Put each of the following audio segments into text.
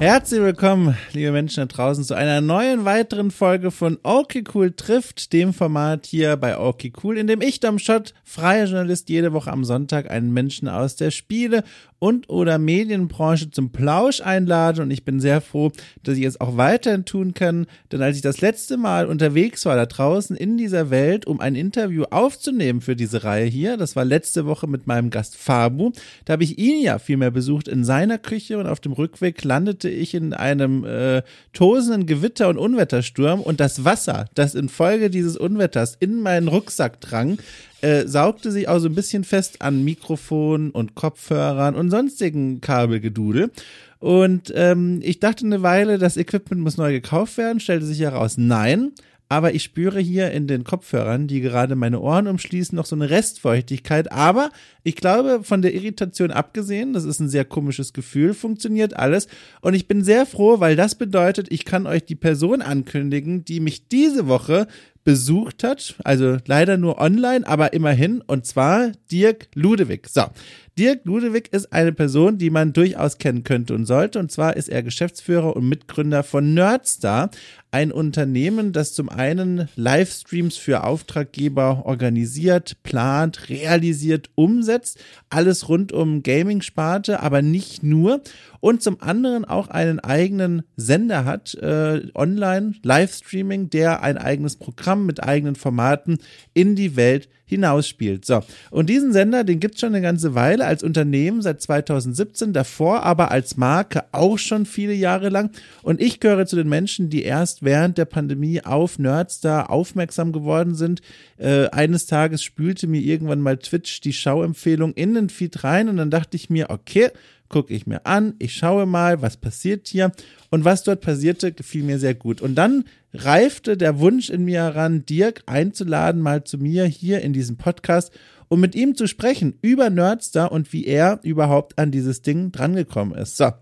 Herzlich willkommen, liebe Menschen da draußen, zu einer neuen weiteren Folge von Okay Cool trifft, dem Format hier bei Okay Cool, in dem ich, Dom Schott, freier Journalist, jede Woche am Sonntag einen Menschen aus der Spiele- und oder Medienbranche zum Plausch einlade. Und ich bin sehr froh, dass ich es auch weiterhin tun kann, denn als ich das letzte Mal unterwegs war da draußen in dieser Welt, um ein Interview aufzunehmen für diese Reihe hier, das war letzte Woche mit meinem Gast Fabu, da habe ich ihn ja vielmehr besucht in seiner Küche. Und auf dem Rückweg landete ich in einem äh, tosenden Gewitter und Unwettersturm und das Wasser, das infolge dieses Unwetters in meinen Rucksack drang, äh, saugte sich auch so ein bisschen fest an Mikrofon und Kopfhörern und sonstigen Kabelgedudel. Und ähm, ich dachte eine Weile, das Equipment muss neu gekauft werden, stellte sich heraus, nein. Aber ich spüre hier in den Kopfhörern, die gerade meine Ohren umschließen, noch so eine Restfeuchtigkeit. Aber ich glaube, von der Irritation abgesehen, das ist ein sehr komisches Gefühl, funktioniert alles. Und ich bin sehr froh, weil das bedeutet, ich kann euch die Person ankündigen, die mich diese Woche besucht hat. Also leider nur online, aber immerhin. Und zwar Dirk Ludewig. So. Dirk Ludewig ist eine Person, die man durchaus kennen könnte und sollte. Und zwar ist er Geschäftsführer und Mitgründer von Nerdstar, ein Unternehmen, das zum einen Livestreams für Auftraggeber organisiert, plant, realisiert, umsetzt. Alles rund um Gaming-Sparte, aber nicht nur. Und zum anderen auch einen eigenen Sender hat, äh, online, Livestreaming, der ein eigenes Programm mit eigenen Formaten in die Welt hinausspielt. So, und diesen Sender, den gibt's schon eine ganze Weile als Unternehmen seit 2017, davor aber als Marke auch schon viele Jahre lang. Und ich gehöre zu den Menschen, die erst während der Pandemie auf Nerdstar aufmerksam geworden sind. Äh, eines Tages spülte mir irgendwann mal Twitch die Schauempfehlung in den Feed rein und dann dachte ich mir, okay, gucke ich mir an, ich schaue mal, was passiert hier. Und was dort passierte, gefiel mir sehr gut. Und dann reifte der Wunsch in mir heran, Dirk einzuladen, mal zu mir hier in diesem Podcast, um mit ihm zu sprechen über Nerdstar und wie er überhaupt an dieses Ding drangekommen ist. So.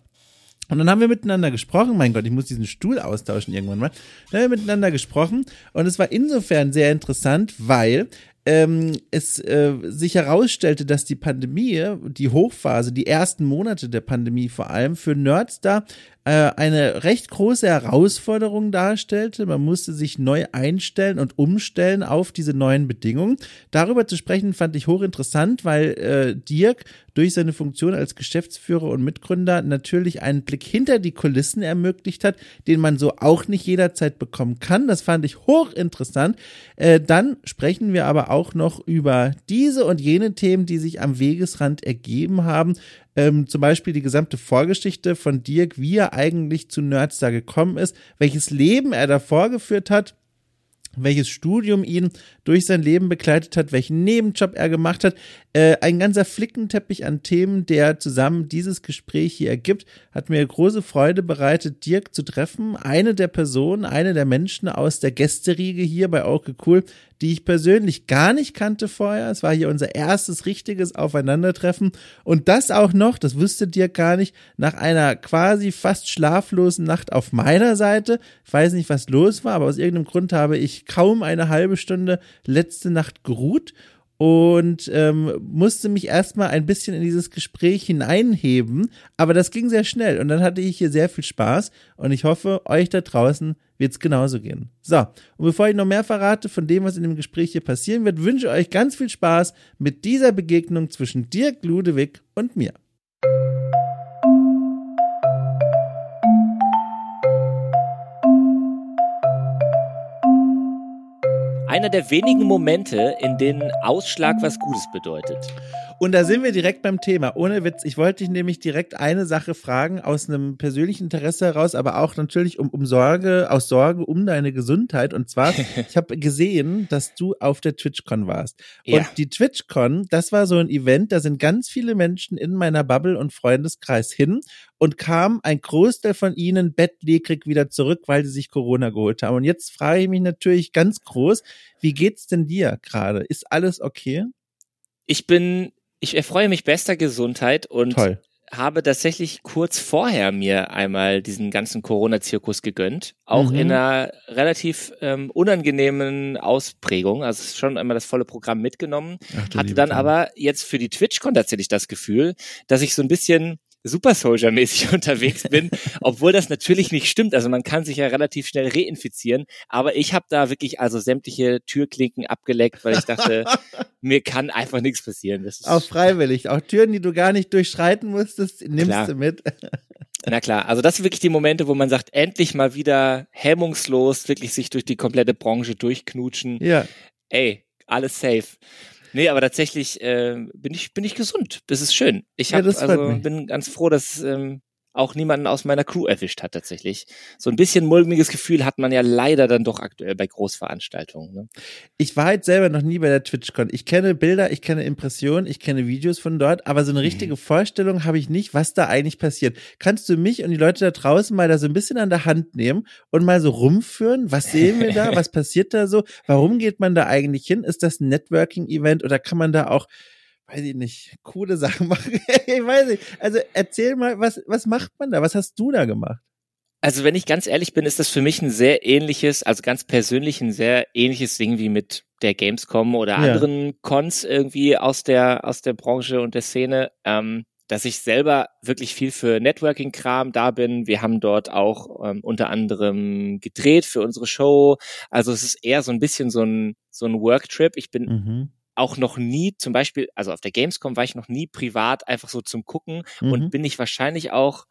Und dann haben wir miteinander gesprochen. Mein Gott, ich muss diesen Stuhl austauschen irgendwann mal. Dann haben wir miteinander gesprochen und es war insofern sehr interessant, weil ähm, es äh, sich herausstellte, dass die Pandemie, die Hochphase, die ersten Monate der Pandemie vor allem für Nerds da äh, eine recht große Herausforderung darstellte. Man musste sich neu einstellen und umstellen auf diese neuen Bedingungen. Darüber zu sprechen fand ich hochinteressant, weil äh, Dirk durch seine Funktion als Geschäftsführer und Mitgründer natürlich einen Blick hinter die Kulissen ermöglicht hat, den man so auch nicht jederzeit bekommen kann. Das fand ich hochinteressant. Äh, dann sprechen wir aber auch noch über diese und jene Themen, die sich am Wegesrand ergeben haben ähm, zum Beispiel die gesamte Vorgeschichte von Dirk, wie er eigentlich zu Nerdstar gekommen ist, welches Leben er da vorgeführt hat welches Studium ihn durch sein Leben begleitet hat, welchen Nebenjob er gemacht hat. Äh, ein ganzer Flickenteppich an Themen, der zusammen dieses Gespräch hier ergibt, hat mir große Freude bereitet, Dirk zu treffen. Eine der Personen, eine der Menschen aus der Gästeriege hier bei Okay Cool, die ich persönlich gar nicht kannte vorher. Es war hier unser erstes richtiges Aufeinandertreffen. Und das auch noch, das wüsste dir gar nicht, nach einer quasi fast schlaflosen Nacht auf meiner Seite. Ich weiß nicht, was los war, aber aus irgendeinem Grund habe ich kaum eine halbe Stunde letzte Nacht geruht und ähm, musste mich erstmal ein bisschen in dieses Gespräch hineinheben, aber das ging sehr schnell und dann hatte ich hier sehr viel Spaß und ich hoffe, euch da draußen wird es genauso gehen. So, und bevor ich noch mehr verrate von dem, was in dem Gespräch hier passieren wird, wünsche euch ganz viel Spaß mit dieser Begegnung zwischen Dirk Ludewig und mir. Einer der wenigen Momente, in denen Ausschlag was Gutes bedeutet. Und da sind wir direkt beim Thema. Ohne Witz, ich wollte dich nämlich direkt eine Sache fragen, aus einem persönlichen Interesse heraus, aber auch natürlich um, um Sorge, aus Sorge um deine Gesundheit. Und zwar, ich habe gesehen, dass du auf der TwitchCon warst. Ja. Und die TwitchCon, das war so ein Event, da sind ganz viele Menschen in meiner Bubble und Freundeskreis hin und kam ein Großteil von ihnen bettlägerig wieder zurück, weil sie sich Corona geholt haben. Und jetzt frage ich mich natürlich ganz groß, wie geht's denn dir gerade? Ist alles okay? Ich bin ich erfreue mich bester Gesundheit und Toll. habe tatsächlich kurz vorher mir einmal diesen ganzen Corona-Zirkus gegönnt. Auch mhm. in einer relativ ähm, unangenehmen Ausprägung. Also schon einmal das volle Programm mitgenommen. Ach, hatte dann aber jetzt für die TwitchCon tatsächlich das Gefühl, dass ich so ein bisschen Super Soldier-mäßig unterwegs bin, obwohl das natürlich nicht stimmt. Also man kann sich ja relativ schnell reinfizieren, aber ich habe da wirklich also sämtliche Türklinken abgeleckt, weil ich dachte, mir kann einfach nichts passieren. Das ist auch freiwillig, auch Türen, die du gar nicht durchschreiten musstest, nimmst klar. du mit. Na klar, also das sind wirklich die Momente, wo man sagt, endlich mal wieder hemmungslos wirklich sich durch die komplette Branche durchknutschen. Ja. Ey, alles safe. Nee, aber tatsächlich äh, bin ich bin ich gesund. Das ist schön. Ich hab, ja, also bin ganz froh, dass ähm, auch niemanden aus meiner Crew erwischt hat tatsächlich. So ein bisschen mulmiges Gefühl hat man ja leider dann doch aktuell bei Großveranstaltungen. Ne? Ich war halt selber noch nie bei der TwitchCon. Ich kenne Bilder, ich kenne Impressionen, ich kenne Videos von dort, aber so eine richtige mhm. Vorstellung habe ich nicht, was da eigentlich passiert. Kannst du mich und die Leute da draußen mal da so ein bisschen an der Hand nehmen und mal so rumführen? Was sehen wir da? was passiert da so? Warum geht man da eigentlich hin? Ist das ein Networking-Event oder kann man da auch weiß ich nicht, coole Sachen machen. ich weiß nicht. Also erzähl mal, was, was macht man da? Was hast du da gemacht? Also wenn ich ganz ehrlich bin, ist das für mich ein sehr ähnliches, also ganz persönlich ein sehr ähnliches Ding wie mit der Gamescom oder ja. anderen Cons irgendwie aus der aus der Branche und der Szene, ähm, dass ich selber wirklich viel für Networking-Kram da bin. Wir haben dort auch ähm, unter anderem gedreht für unsere Show. Also es ist eher so ein bisschen so ein so ein Worktrip. Ich bin mhm auch noch nie, zum Beispiel, also auf der Gamescom war ich noch nie privat einfach so zum Gucken mhm. und bin ich wahrscheinlich auch,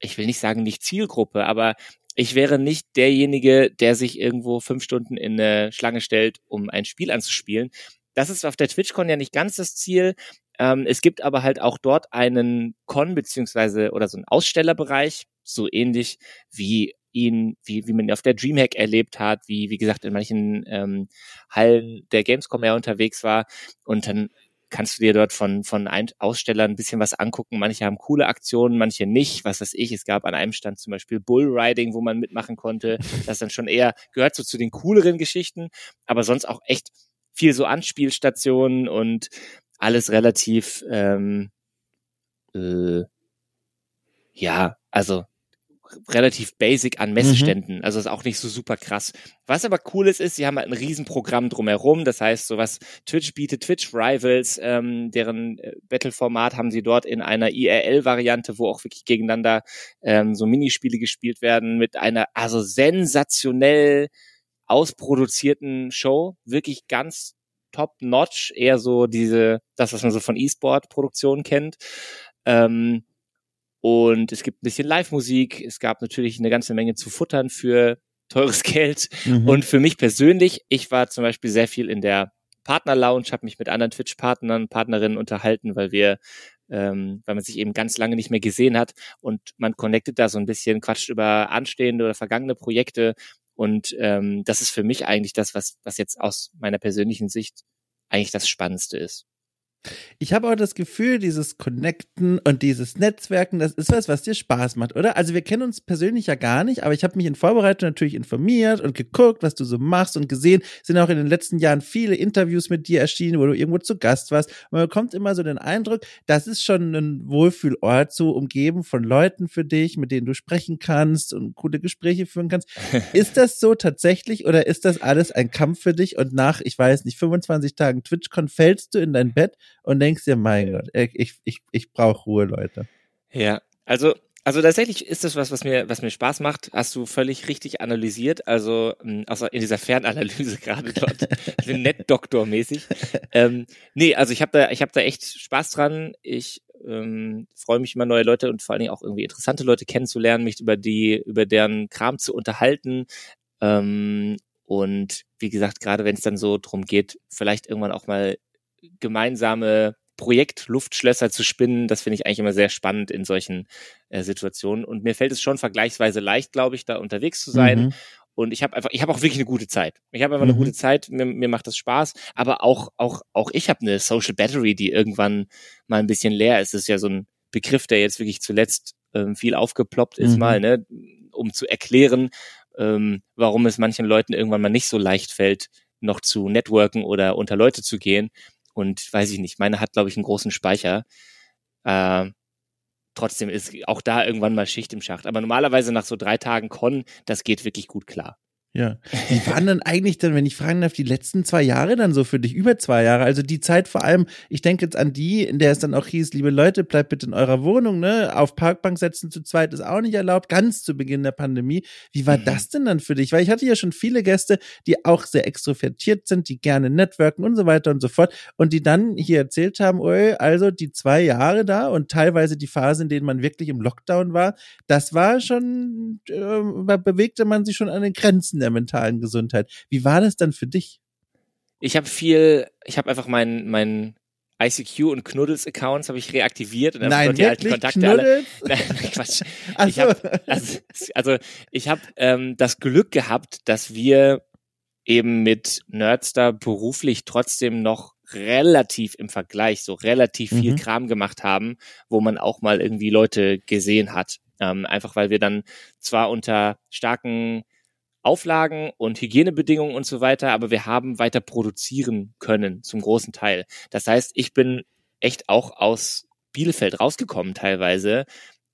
ich will nicht sagen nicht Zielgruppe, aber ich wäre nicht derjenige, der sich irgendwo fünf Stunden in eine Schlange stellt, um ein Spiel anzuspielen. Das ist auf der TwitchCon ja nicht ganz das Ziel. Ähm, es gibt aber halt auch dort einen Con beziehungsweise oder so einen Ausstellerbereich, so ähnlich wie ihn, wie, wie man ihn auf der Dreamhack erlebt hat, wie, wie gesagt, in manchen ähm, Hallen der Gamescom er unterwegs war. Und dann kannst du dir dort von, von Ausstellern ein bisschen was angucken. Manche haben coole Aktionen, manche nicht. Was weiß ich. Es gab an einem Stand zum Beispiel Bullriding, wo man mitmachen konnte. Das dann schon eher gehört so zu den cooleren Geschichten, aber sonst auch echt viel so Anspielstationen und alles relativ, ähm, äh, ja, also relativ basic an Messeständen. Mhm. Also ist auch nicht so super krass. Was aber cool ist, ist, sie haben halt ein Riesenprogramm drumherum. Das heißt, so was Twitch bietet, Twitch Rivals, ähm, deren äh, Battle-Format haben sie dort in einer IRL-Variante, wo auch wirklich gegeneinander ähm, so Minispiele gespielt werden, mit einer also sensationell ausproduzierten Show. Wirklich ganz top-notch. Eher so diese, das, was man so von E-Sport-Produktionen kennt. Ähm, und es gibt ein bisschen Live-Musik. Es gab natürlich eine ganze Menge zu futtern für teures Geld. Mhm. Und für mich persönlich, ich war zum Beispiel sehr viel in der Partner-Lounge, habe mich mit anderen Twitch-Partnern, Partnerinnen unterhalten, weil wir, ähm, weil man sich eben ganz lange nicht mehr gesehen hat und man connectet da so ein bisschen, quatscht über anstehende oder vergangene Projekte. Und ähm, das ist für mich eigentlich das, was, was jetzt aus meiner persönlichen Sicht eigentlich das Spannendste ist. Ich habe auch das Gefühl, dieses Connecten und dieses Netzwerken, das ist was, was dir Spaß macht, oder? Also wir kennen uns persönlich ja gar nicht, aber ich habe mich in Vorbereitung natürlich informiert und geguckt, was du so machst und gesehen. Es sind auch in den letzten Jahren viele Interviews mit dir erschienen, wo du irgendwo zu Gast warst. Und man bekommt immer so den Eindruck, das ist schon ein Wohlfühlort, so umgeben von Leuten für dich, mit denen du sprechen kannst und coole Gespräche führen kannst. ist das so tatsächlich oder ist das alles ein Kampf für dich? Und nach, ich weiß nicht, 25 Tagen TwitchCon fällst du in dein Bett und denkst dir, mein Gott, ich, ich, ich brauche Ruhe, Leute. Ja, also also tatsächlich ist das was, was mir, was mir Spaß macht. Hast du völlig richtig analysiert. Also hm, außer in dieser Fernanalyse gerade dort, nett Doktor-mäßig. Ähm, nee, also ich habe da, ich habe da echt Spaß dran. Ich ähm, freue mich immer neue Leute und vor allen Dingen auch irgendwie interessante Leute kennenzulernen, mich über die, über deren Kram zu unterhalten. Ähm, und wie gesagt, gerade wenn es dann so drum geht, vielleicht irgendwann auch mal gemeinsame Projektluftschlösser zu spinnen, das finde ich eigentlich immer sehr spannend in solchen äh, Situationen. Und mir fällt es schon vergleichsweise leicht, glaube ich, da unterwegs zu sein. Mhm. Und ich habe einfach, ich habe auch wirklich eine gute Zeit. Ich habe einfach mhm. eine gute Zeit, mir, mir macht das Spaß. Aber auch, auch, auch ich habe eine Social Battery, die irgendwann mal ein bisschen leer ist. Das ist ja so ein Begriff, der jetzt wirklich zuletzt ähm, viel aufgeploppt ist, mhm. mal, ne, um zu erklären, ähm, warum es manchen Leuten irgendwann mal nicht so leicht fällt, noch zu networken oder unter Leute zu gehen. Und weiß ich nicht, meine hat, glaube ich, einen großen Speicher. Äh, trotzdem ist auch da irgendwann mal Schicht im Schacht. Aber normalerweise nach so drei Tagen Con, das geht wirklich gut klar. Ja. Wie waren dann eigentlich dann, wenn ich fragen darf, die letzten zwei Jahre dann so für dich? Über zwei Jahre. Also die Zeit vor allem, ich denke jetzt an die, in der es dann auch hieß, liebe Leute, bleibt bitte in eurer Wohnung, ne? Auf Parkbank setzen zu zweit ist auch nicht erlaubt, ganz zu Beginn der Pandemie. Wie war mhm. das denn dann für dich? Weil ich hatte ja schon viele Gäste, die auch sehr extrovertiert sind, die gerne networken und so weiter und so fort. Und die dann hier erzählt haben, oh, also die zwei Jahre da und teilweise die Phase, in denen man wirklich im Lockdown war, das war schon, äh, bewegte man sich schon an den Grenzen der mentalen Gesundheit. Wie war das dann für dich? Ich habe viel, ich habe einfach meinen mein ICQ und Knuddels Accounts habe ich reaktiviert und Nein, dort die alten Kontakte Knuddels? alle. Nein, Quatsch. Also. Ich hab, also, also ich habe ähm, das Glück gehabt, dass wir eben mit Nerdstar beruflich trotzdem noch relativ im Vergleich so relativ viel mhm. Kram gemacht haben, wo man auch mal irgendwie Leute gesehen hat. Ähm, einfach weil wir dann zwar unter starken Auflagen und Hygienebedingungen und so weiter, aber wir haben weiter produzieren können zum großen Teil. Das heißt, ich bin echt auch aus Bielefeld rausgekommen teilweise,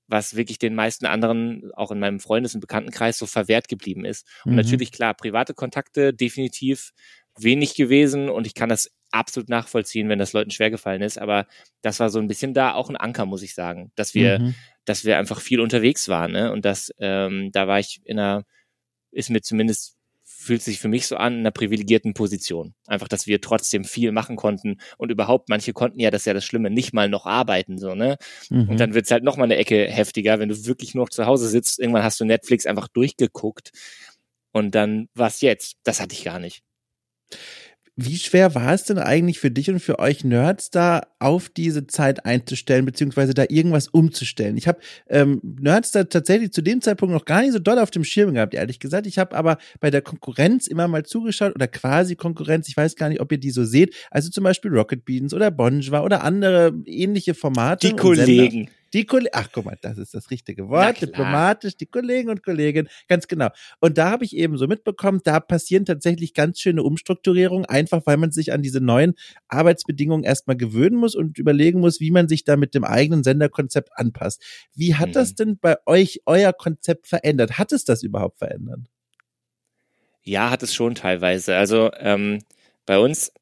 was wirklich den meisten anderen, auch in meinem Freundes- und Bekanntenkreis, so verwehrt geblieben ist. Und mhm. natürlich, klar, private Kontakte definitiv wenig gewesen und ich kann das absolut nachvollziehen, wenn das Leuten schwergefallen ist, aber das war so ein bisschen da auch ein Anker, muss ich sagen, dass wir, mhm. dass wir einfach viel unterwegs waren, ne? Und das, ähm, da war ich in einer ist mir zumindest fühlt sich für mich so an in einer privilegierten Position. Einfach, dass wir trotzdem viel machen konnten und überhaupt, manche konnten ja, das ist ja das Schlimme, nicht mal noch arbeiten, so, ne? Mhm. Und dann wird's halt noch mal eine Ecke heftiger, wenn du wirklich noch zu Hause sitzt, irgendwann hast du Netflix einfach durchgeguckt und dann, was jetzt? Das hatte ich gar nicht. Wie schwer war es denn eigentlich für dich und für euch Nerds da auf diese Zeit einzustellen, beziehungsweise da irgendwas umzustellen? Ich habe ähm, Nerds da tatsächlich zu dem Zeitpunkt noch gar nicht so doll auf dem Schirm gehabt, ehrlich gesagt. Ich habe aber bei der Konkurrenz immer mal zugeschaut oder quasi Konkurrenz. Ich weiß gar nicht, ob ihr die so seht. Also zum Beispiel Rocket Beans oder Bonjwa oder andere ähnliche Formate. Die Kollegen. Die Kollegen, ach guck mal, das ist das richtige Wort, diplomatisch, die Kollegen und Kolleginnen, ganz genau. Und da habe ich eben so mitbekommen, da passieren tatsächlich ganz schöne Umstrukturierungen, einfach weil man sich an diese neuen Arbeitsbedingungen erstmal gewöhnen muss und überlegen muss, wie man sich da mit dem eigenen Senderkonzept anpasst. Wie hat mhm. das denn bei euch euer Konzept verändert? Hat es das überhaupt verändert? Ja, hat es schon teilweise. Also ähm, bei uns,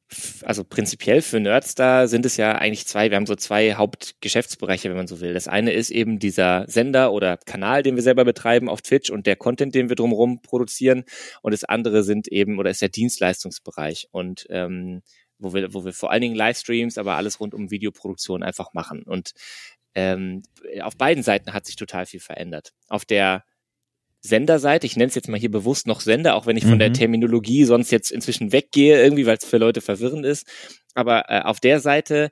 also prinzipiell für Nerds da sind es ja eigentlich zwei, wir haben so zwei Hauptgeschäftsbereiche, wenn man so will. Das eine ist eben dieser Sender oder Kanal, den wir selber betreiben auf Twitch und der Content, den wir drumherum produzieren. Und das andere sind eben, oder ist der Dienstleistungsbereich und ähm, wo wir, wo wir vor allen Dingen Livestreams, aber alles rund um Videoproduktion einfach machen. Und ähm, auf beiden Seiten hat sich total viel verändert. Auf der Senderseite, ich nenne es jetzt mal hier bewusst noch Sender, auch wenn ich von der mhm. Terminologie sonst jetzt inzwischen weggehe, irgendwie, weil es für Leute verwirrend ist. Aber äh, auf der Seite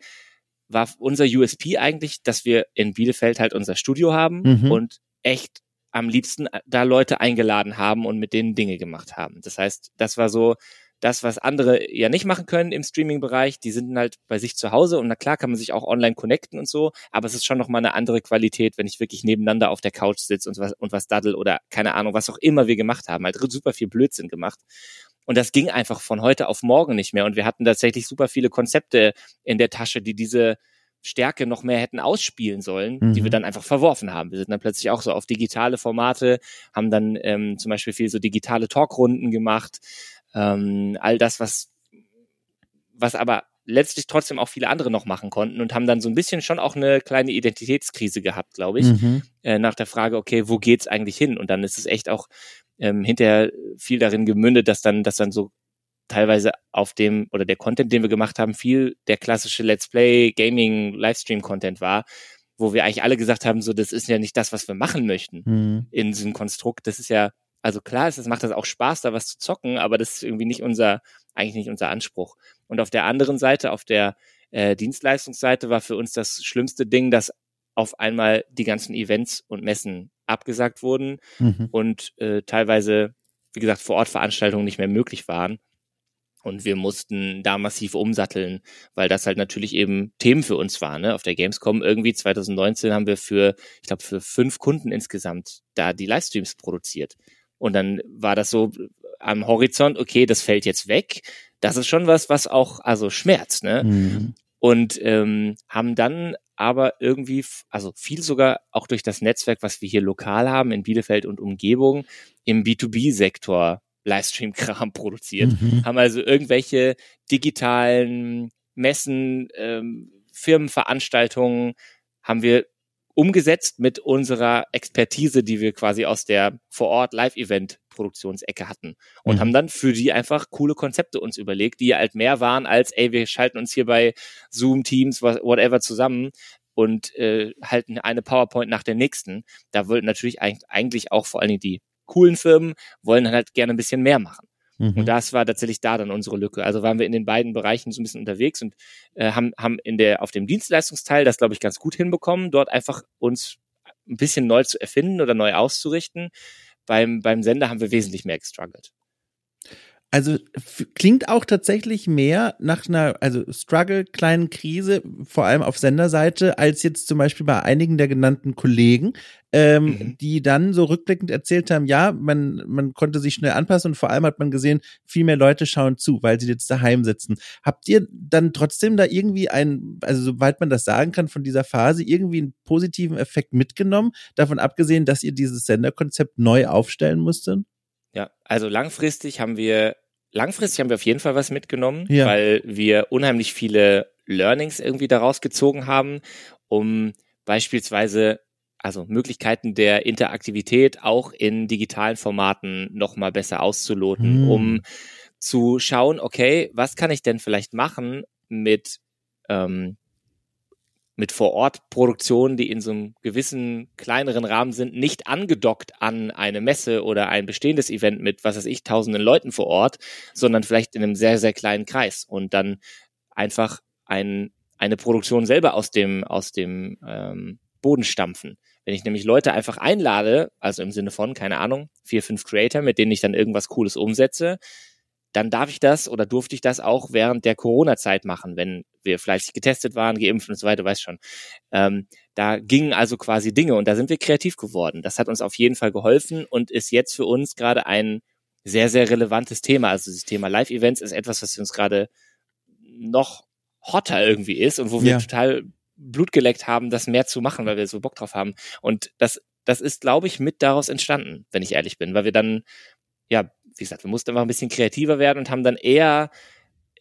war unser USP eigentlich, dass wir in Bielefeld halt unser Studio haben mhm. und echt am liebsten äh, da Leute eingeladen haben und mit denen Dinge gemacht haben. Das heißt, das war so das, was andere ja nicht machen können im Streaming-Bereich, die sind halt bei sich zu Hause und na klar kann man sich auch online connecten und so, aber es ist schon nochmal eine andere Qualität, wenn ich wirklich nebeneinander auf der Couch sitze und was, und was daddel oder keine Ahnung, was auch immer wir gemacht haben, halt super viel Blödsinn gemacht. Und das ging einfach von heute auf morgen nicht mehr. Und wir hatten tatsächlich super viele Konzepte in der Tasche, die diese Stärke noch mehr hätten ausspielen sollen, mhm. die wir mhm. dann einfach verworfen haben. Wir sind dann plötzlich auch so auf digitale Formate, haben dann ähm, zum Beispiel viel so digitale Talkrunden gemacht, ähm, all das, was, was aber letztlich trotzdem auch viele andere noch machen konnten und haben dann so ein bisschen schon auch eine kleine Identitätskrise gehabt, glaube ich, mhm. äh, nach der Frage, okay, wo geht's eigentlich hin? Und dann ist es echt auch ähm, hinterher viel darin gemündet, dass dann, dass dann so teilweise auf dem oder der Content, den wir gemacht haben, viel der klassische Let's Play Gaming Livestream Content war, wo wir eigentlich alle gesagt haben, so das ist ja nicht das, was wir machen möchten mhm. in diesem Konstrukt. Das ist ja also klar ist, es macht das auch Spaß, da was zu zocken, aber das ist irgendwie nicht unser, eigentlich nicht unser Anspruch. Und auf der anderen Seite, auf der äh, Dienstleistungsseite war für uns das schlimmste Ding, dass auf einmal die ganzen Events und Messen abgesagt wurden mhm. und äh, teilweise, wie gesagt, vor Ort Veranstaltungen nicht mehr möglich waren. Und wir mussten da massiv umsatteln, weil das halt natürlich eben Themen für uns waren. Ne? Auf der Gamescom irgendwie 2019 haben wir für, ich glaube, für fünf Kunden insgesamt da die Livestreams produziert. Und dann war das so am Horizont, okay, das fällt jetzt weg. Das ist schon was, was auch also schmerzt, ne? Mhm. Und ähm, haben dann aber irgendwie, also viel sogar auch durch das Netzwerk, was wir hier lokal haben in Bielefeld und Umgebung, im B2B-Sektor Livestream-Kram produziert, mhm. haben also irgendwelche digitalen Messen, ähm, Firmenveranstaltungen, haben wir umgesetzt mit unserer Expertise, die wir quasi aus der vor-Ort Live-Event-Produktionsecke hatten und mhm. haben dann für die einfach coole Konzepte uns überlegt, die halt mehr waren als, ey, wir schalten uns hier bei Zoom, Teams, whatever zusammen und äh, halten eine PowerPoint nach der nächsten. Da wollten natürlich eigentlich auch vor allen Dingen die coolen Firmen wollen halt gerne ein bisschen mehr machen. Mhm. Und das war tatsächlich da dann unsere Lücke. Also waren wir in den beiden Bereichen so ein bisschen unterwegs und äh, haben, haben in der, auf dem Dienstleistungsteil das, glaube ich, ganz gut hinbekommen, dort einfach uns ein bisschen neu zu erfinden oder neu auszurichten. Beim, beim Sender haben wir wesentlich mehr gestruggelt. Also klingt auch tatsächlich mehr nach einer, also Struggle, kleinen Krise, vor allem auf Senderseite, als jetzt zum Beispiel bei einigen der genannten Kollegen, ähm, mhm. die dann so rückblickend erzählt haben, ja, man, man konnte sich schnell anpassen und vor allem hat man gesehen, viel mehr Leute schauen zu, weil sie jetzt daheim sitzen. Habt ihr dann trotzdem da irgendwie einen, also soweit man das sagen kann, von dieser Phase irgendwie einen positiven Effekt mitgenommen, davon abgesehen, dass ihr dieses Senderkonzept neu aufstellen musstet? Ja, also langfristig haben wir langfristig haben wir auf jeden Fall was mitgenommen, ja. weil wir unheimlich viele Learnings irgendwie daraus gezogen haben, um beispielsweise also Möglichkeiten der Interaktivität auch in digitalen Formaten noch mal besser auszuloten, hm. um zu schauen, okay, was kann ich denn vielleicht machen mit ähm, mit Vor-Ort-Produktionen, die in so einem gewissen kleineren Rahmen sind, nicht angedockt an eine Messe oder ein bestehendes Event mit, was weiß ich, tausenden Leuten vor Ort, sondern vielleicht in einem sehr, sehr kleinen Kreis und dann einfach ein, eine Produktion selber aus dem, aus dem ähm, Boden stampfen. Wenn ich nämlich Leute einfach einlade, also im Sinne von, keine Ahnung, vier, fünf Creator, mit denen ich dann irgendwas Cooles umsetze, dann darf ich das oder durfte ich das auch während der Corona-Zeit machen, wenn wir fleißig getestet waren, geimpft und so weiter, weiß schon. Ähm, da gingen also quasi Dinge und da sind wir kreativ geworden. Das hat uns auf jeden Fall geholfen und ist jetzt für uns gerade ein sehr, sehr relevantes Thema. Also das Thema Live-Events ist etwas, was für uns gerade noch hotter irgendwie ist und wo wir ja. total Blut geleckt haben, das mehr zu machen, weil wir so Bock drauf haben. Und das, das ist, glaube ich, mit daraus entstanden, wenn ich ehrlich bin, weil wir dann ja wie gesagt, wir mussten einfach ein bisschen kreativer werden und haben dann eher,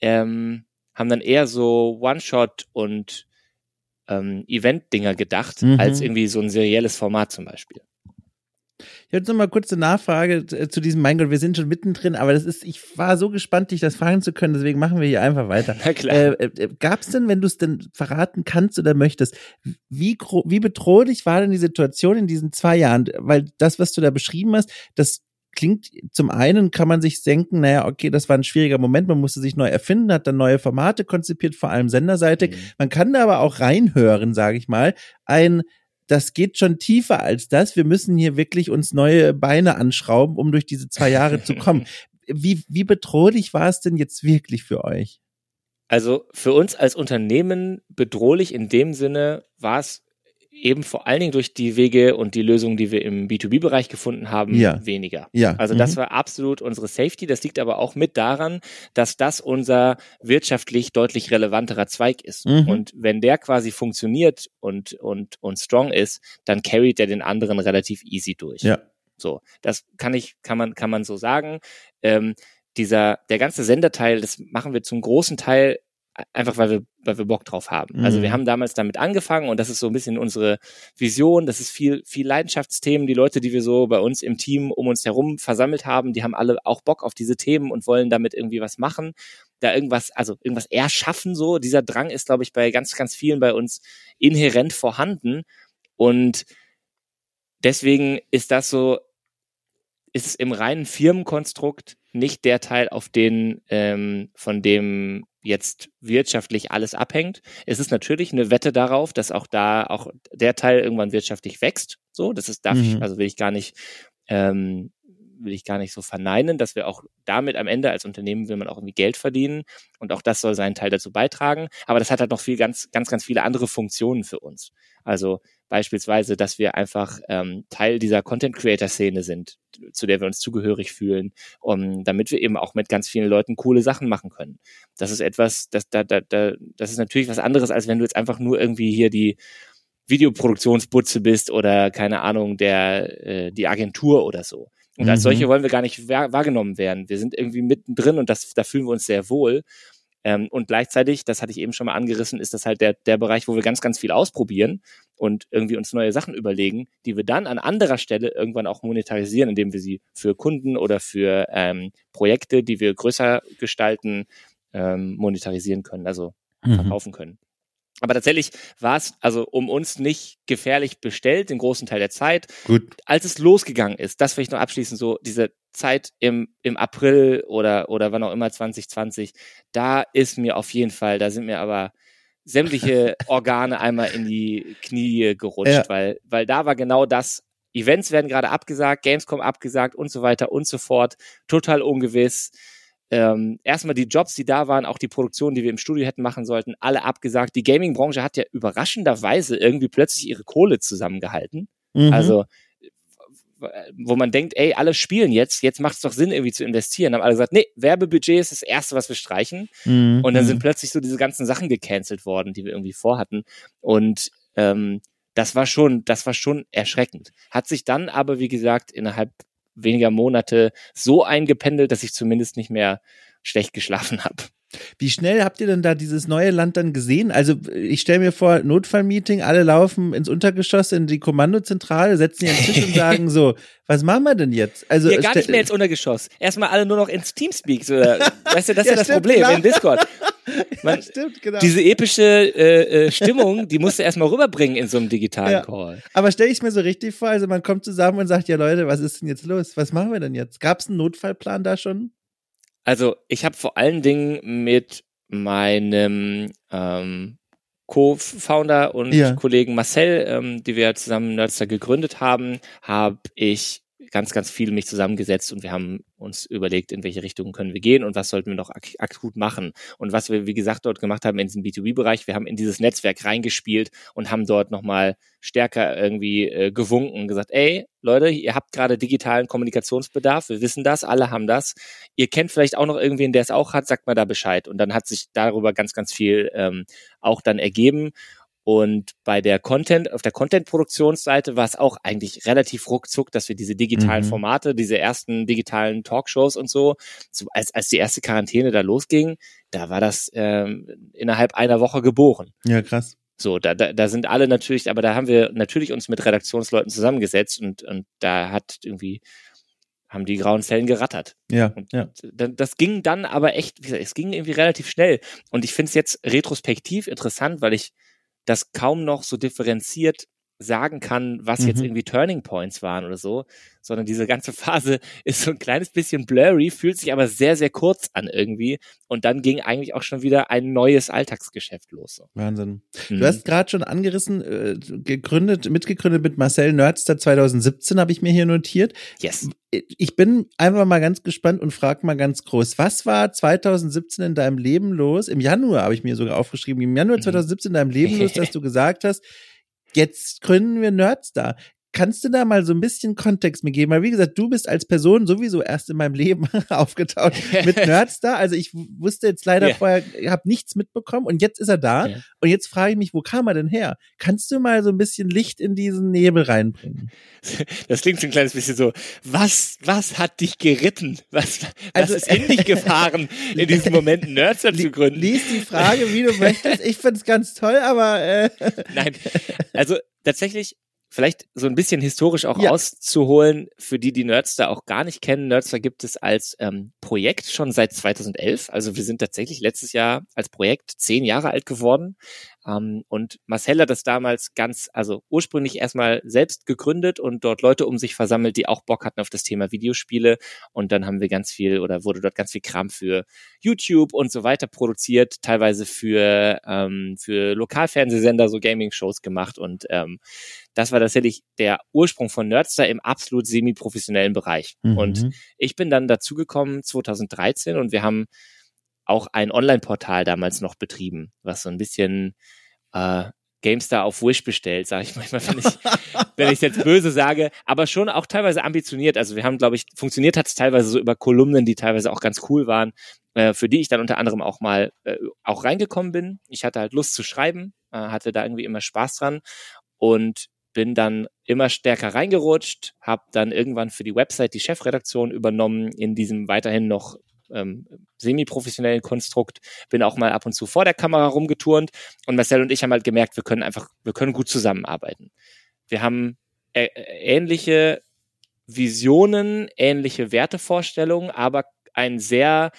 ähm, haben dann eher so One-Shot und ähm, Event-Dinger gedacht, mhm. als irgendwie so ein serielles Format zum Beispiel. Ich habe noch mal kurz eine Nachfrage zu diesem, mein Gott, wir sind schon mittendrin, aber das ist, ich war so gespannt, dich das fragen zu können, deswegen machen wir hier einfach weiter. Na klar. Äh, äh, Gab es denn, wenn du es denn verraten kannst oder möchtest, wie, wie bedrohlich war denn die Situation in diesen zwei Jahren? Weil das, was du da beschrieben hast, das klingt, zum einen kann man sich denken, naja, okay, das war ein schwieriger Moment, man musste sich neu erfinden, hat dann neue Formate konzipiert, vor allem senderseitig. Mhm. Man kann da aber auch reinhören, sage ich mal, ein das geht schon tiefer als das. Wir müssen hier wirklich uns neue Beine anschrauben, um durch diese zwei Jahre zu kommen. Wie, wie bedrohlich war es denn jetzt wirklich für euch? Also für uns als Unternehmen bedrohlich in dem Sinne war es eben vor allen Dingen durch die Wege und die Lösungen, die wir im B2B-Bereich gefunden haben, ja. weniger. Ja. Also das mhm. war absolut unsere Safety. Das liegt aber auch mit daran, dass das unser wirtschaftlich deutlich relevanterer Zweig ist. Mhm. Und wenn der quasi funktioniert und, und, und strong ist, dann carryt er den anderen relativ easy durch. Ja. So, das kann ich, kann man, kann man so sagen. Ähm, dieser, der ganze Senderteil, das machen wir zum großen Teil einfach weil wir, weil wir Bock drauf haben. Mhm. Also wir mhm. haben damals damit angefangen und das ist so ein bisschen unsere Vision. Das ist viel, viel Leidenschaftsthemen. Die Leute, die wir so bei uns im Team um uns herum versammelt haben, die haben alle auch Bock auf diese Themen und wollen damit irgendwie was machen. Da irgendwas, also irgendwas erschaffen so. Dieser Drang ist, glaube ich, bei ganz, ganz vielen bei uns inhärent vorhanden. Und deswegen ist das so, ist es im reinen Firmenkonstrukt nicht der Teil, auf den, ähm, von dem jetzt wirtschaftlich alles abhängt. Es ist natürlich eine Wette darauf, dass auch da auch der Teil irgendwann wirtschaftlich wächst. So, das ist, darf mhm. ich, also will ich gar nicht, ähm, will ich gar nicht so verneinen, dass wir auch damit am Ende als Unternehmen will man auch irgendwie Geld verdienen und auch das soll seinen Teil dazu beitragen. Aber das hat halt noch viel ganz, ganz, ganz viele andere Funktionen für uns. Also Beispielsweise, dass wir einfach ähm, Teil dieser Content-Creator-Szene sind, zu der wir uns zugehörig fühlen, um, damit wir eben auch mit ganz vielen Leuten coole Sachen machen können. Das ist etwas, das, da, da, da, das ist natürlich was anderes, als wenn du jetzt einfach nur irgendwie hier die Videoproduktionsbutze bist oder keine Ahnung, der, äh, die Agentur oder so. Und mhm. als solche wollen wir gar nicht wahrgenommen werden. Wir sind irgendwie mittendrin und das, da fühlen wir uns sehr wohl. Ähm, und gleichzeitig, das hatte ich eben schon mal angerissen, ist das halt der, der Bereich, wo wir ganz, ganz viel ausprobieren und irgendwie uns neue Sachen überlegen, die wir dann an anderer Stelle irgendwann auch monetarisieren, indem wir sie für Kunden oder für ähm, Projekte, die wir größer gestalten, ähm, monetarisieren können, also mhm. verkaufen können. Aber tatsächlich war es also um uns nicht gefährlich bestellt, den großen Teil der Zeit. Gut. Als es losgegangen ist, das will ich noch abschließen, so diese Zeit im, im April oder, oder wann auch immer 2020, da ist mir auf jeden Fall, da sind mir aber sämtliche Organe einmal in die Knie gerutscht, ja. weil, weil da war genau das, Events werden gerade abgesagt, Gamescom abgesagt und so weiter und so fort, total ungewiss ähm, erstmal die Jobs, die da waren, auch die Produktion, die wir im Studio hätten machen sollten, alle abgesagt. Die Gaming-Branche hat ja überraschenderweise irgendwie plötzlich ihre Kohle zusammengehalten. Mhm. Also wo man denkt, ey, alle spielen jetzt, jetzt macht es doch Sinn, irgendwie zu investieren. Haben alle gesagt, nee, Werbebudget ist das Erste, was wir streichen. Mhm. Und dann sind mhm. plötzlich so diese ganzen Sachen gecancelt worden, die wir irgendwie vorhatten. Und ähm, das war schon, das war schon erschreckend. Hat sich dann aber, wie gesagt, innerhalb weniger Monate so eingependelt, dass ich zumindest nicht mehr schlecht geschlafen habe. Wie schnell habt ihr denn da dieses neue Land dann gesehen? Also ich stelle mir vor, Notfallmeeting, alle laufen ins Untergeschoss in die Kommandozentrale, setzen sich an den Tisch und sagen so, was machen wir denn jetzt? Also ja, gar nicht mehr ins Untergeschoss. Erstmal alle nur noch ins Teamspeak. So, weißt du, das ist ja, das stimmt, Problem klar. in Discord. Man, ja, stimmt, genau. Diese epische äh, äh, Stimmung, die musst du erstmal rüberbringen in so einem digitalen ja. Call. Aber stelle ich mir so richtig vor, also man kommt zusammen und sagt, ja Leute, was ist denn jetzt los? Was machen wir denn jetzt? Gab es einen Notfallplan da schon? Also ich habe vor allen Dingen mit meinem ähm, Co-Founder und ja. Kollegen Marcel, ähm, die wir zusammen Nerdster gegründet haben, habe ich ganz, ganz viel mich zusammengesetzt und wir haben uns überlegt, in welche Richtung können wir gehen und was sollten wir noch ak akut machen. Und was wir, wie gesagt, dort gemacht haben in diesem B2B-Bereich, wir haben in dieses Netzwerk reingespielt und haben dort nochmal stärker irgendwie äh, gewunken und gesagt, ey, Leute, ihr habt gerade digitalen Kommunikationsbedarf, wir wissen das, alle haben das. Ihr kennt vielleicht auch noch irgendwen, der es auch hat, sagt mal da Bescheid. Und dann hat sich darüber ganz, ganz viel ähm, auch dann ergeben. Und bei der Content, auf der Content-Produktionsseite war es auch eigentlich relativ ruckzuck, dass wir diese digitalen mhm. Formate, diese ersten digitalen Talkshows und so, so, als, als die erste Quarantäne da losging, da war das ähm, innerhalb einer Woche geboren. Ja, krass. So, da, da, da sind alle natürlich, aber da haben wir natürlich uns mit Redaktionsleuten zusammengesetzt und, und da hat irgendwie, haben die grauen Zellen gerattert. Ja, und ja. Das ging dann aber echt, wie gesagt, es ging irgendwie relativ schnell. Und ich finde es jetzt retrospektiv interessant, weil ich das kaum noch so differenziert sagen kann, was mhm. jetzt irgendwie Turning Points waren oder so, sondern diese ganze Phase ist so ein kleines bisschen blurry, fühlt sich aber sehr, sehr kurz an irgendwie. Und dann ging eigentlich auch schon wieder ein neues Alltagsgeschäft los. So. Wahnsinn. Mhm. Du hast gerade schon angerissen, äh, gegründet, mitgegründet mit Marcel Nerdster 2017, habe ich mir hier notiert. Yes. Ich bin einfach mal ganz gespannt und frage mal ganz groß, was war 2017 in deinem Leben los? Im Januar habe ich mir sogar aufgeschrieben, im Januar 2017 mhm. in deinem Leben los, dass du gesagt hast, jetzt gründen wir Nerdstar. Kannst du da mal so ein bisschen Kontext mir geben? Weil wie gesagt, du bist als Person sowieso erst in meinem Leben aufgetaucht mit Nerdstar. Also ich wusste jetzt leider ja. vorher, habe nichts mitbekommen und jetzt ist er da. Ja. Und jetzt frage ich mich, wo kam er denn her? Kannst du mal so ein bisschen Licht in diesen Nebel reinbringen? Das klingt schon ein kleines bisschen so, was, was hat dich geritten? Was, was also, ist in dich gefahren, in diesem Moment Nerdstar zu gründen? Lies die Frage, wie du möchtest. Ich find's ganz toll, aber äh. Nein, also tatsächlich vielleicht so ein bisschen historisch auch ja. auszuholen, für die, die Nerdster auch gar nicht kennen. Nerdster gibt es als ähm, Projekt schon seit 2011. Also wir sind tatsächlich letztes Jahr als Projekt zehn Jahre alt geworden. Ähm, und Marcel hat das damals ganz, also ursprünglich erstmal selbst gegründet und dort Leute um sich versammelt, die auch Bock hatten auf das Thema Videospiele. Und dann haben wir ganz viel oder wurde dort ganz viel Kram für YouTube und so weiter produziert, teilweise für, ähm, für Lokalfernsehsender so Gaming-Shows gemacht. Und ähm, das war tatsächlich der Ursprung von Nerdstar im absolut semi-professionellen Bereich. Mhm. Und ich bin dann dazugekommen 2013 und wir haben auch ein Online-Portal damals noch betrieben, was so ein bisschen äh, GameStar auf Wish bestellt, sage ich manchmal, wenn ich wenn ich jetzt böse sage, aber schon auch teilweise ambitioniert. Also wir haben, glaube ich, funktioniert hat es teilweise so über Kolumnen, die teilweise auch ganz cool waren, äh, für die ich dann unter anderem auch mal äh, auch reingekommen bin. Ich hatte halt Lust zu schreiben, äh, hatte da irgendwie immer Spaß dran und bin dann immer stärker reingerutscht, habe dann irgendwann für die Website die Chefredaktion übernommen in diesem weiterhin noch ähm, semi-professionellen Konstrukt, bin auch mal ab und zu vor der Kamera rumgeturnt und Marcel und ich haben halt gemerkt, wir können einfach, wir können gut zusammenarbeiten. Wir haben äh, ähnliche Visionen, ähnliche Wertevorstellungen, aber ein sehr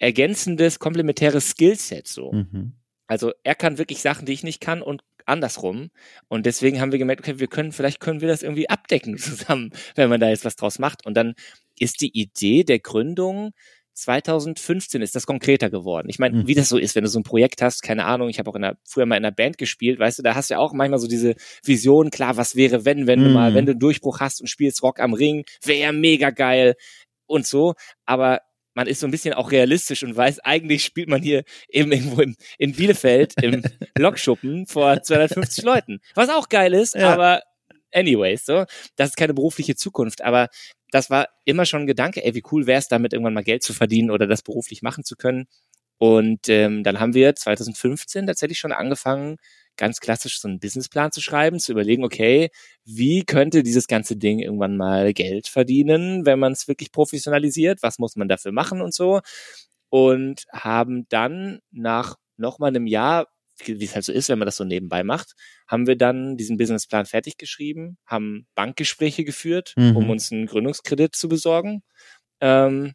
ergänzendes, komplementäres Skillset so. Mhm. Also er kann wirklich Sachen, die ich nicht kann und andersrum. Und deswegen haben wir gemerkt, okay, wir können, vielleicht können wir das irgendwie abdecken zusammen, wenn man da jetzt was draus macht. Und dann ist die Idee der Gründung 2015 ist das konkreter geworden. Ich meine, mhm. wie das so ist, wenn du so ein Projekt hast, keine Ahnung, ich habe auch in der, früher mal in einer Band gespielt, weißt du, da hast du ja auch manchmal so diese Vision, klar, was wäre, wenn, wenn mhm. du mal, wenn du einen Durchbruch hast und spielst Rock am Ring, wäre ja mega geil und so. Aber man ist so ein bisschen auch realistisch und weiß, eigentlich spielt man hier eben irgendwo im, in Bielefeld im Lokschuppen vor 250 Leuten. Was auch geil ist, ja. aber anyways, so, das ist keine berufliche Zukunft, aber das war immer schon ein Gedanke, ey, wie cool wäre es damit irgendwann mal Geld zu verdienen oder das beruflich machen zu können. Und ähm, dann haben wir 2015 tatsächlich schon angefangen, ganz klassisch so einen Businessplan zu schreiben, zu überlegen, okay, wie könnte dieses ganze Ding irgendwann mal Geld verdienen, wenn man es wirklich professionalisiert, was muss man dafür machen und so. Und haben dann nach nochmal einem Jahr wie es halt so ist, wenn man das so nebenbei macht, haben wir dann diesen Businessplan fertig geschrieben, haben Bankgespräche geführt, mhm. um uns einen Gründungskredit zu besorgen. Ähm,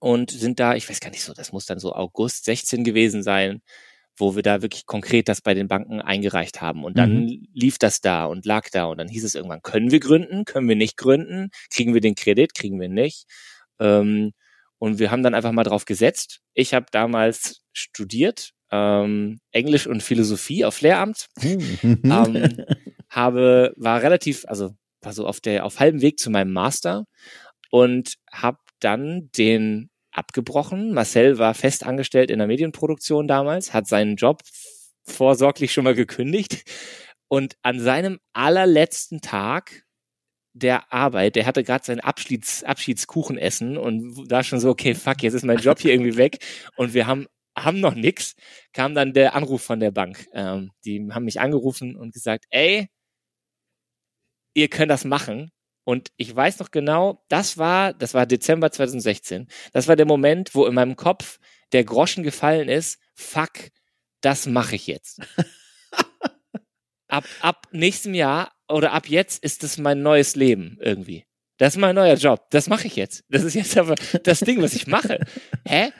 und sind da, ich weiß gar nicht so, das muss dann so August 16 gewesen sein, wo wir da wirklich konkret das bei den Banken eingereicht haben. Und dann mhm. lief das da und lag da. Und dann hieß es irgendwann, können wir gründen, können wir nicht gründen, kriegen wir den Kredit, kriegen wir nicht. Ähm, und wir haben dann einfach mal drauf gesetzt. Ich habe damals studiert ähm, Englisch und Philosophie auf Lehramt. ähm, habe, war relativ, also war so auf der, auf halbem Weg zu meinem Master und habe dann den abgebrochen. Marcel war fest angestellt in der Medienproduktion damals, hat seinen Job vorsorglich schon mal gekündigt und an seinem allerletzten Tag der Arbeit, der hatte gerade sein Abschieds, Abschiedskuchenessen und da schon so, okay, fuck, jetzt ist mein Job hier irgendwie weg und wir haben haben noch nix, kam dann der Anruf von der Bank. Ähm, die haben mich angerufen und gesagt, ey, ihr könnt das machen. Und ich weiß noch genau, das war, das war Dezember 2016. Das war der Moment, wo in meinem Kopf der Groschen gefallen ist. Fuck, das mache ich jetzt. ab, ab nächstem Jahr oder ab jetzt ist es mein neues Leben irgendwie. Das ist mein neuer Job. Das mache ich jetzt. Das ist jetzt aber das Ding, was ich mache. Hä?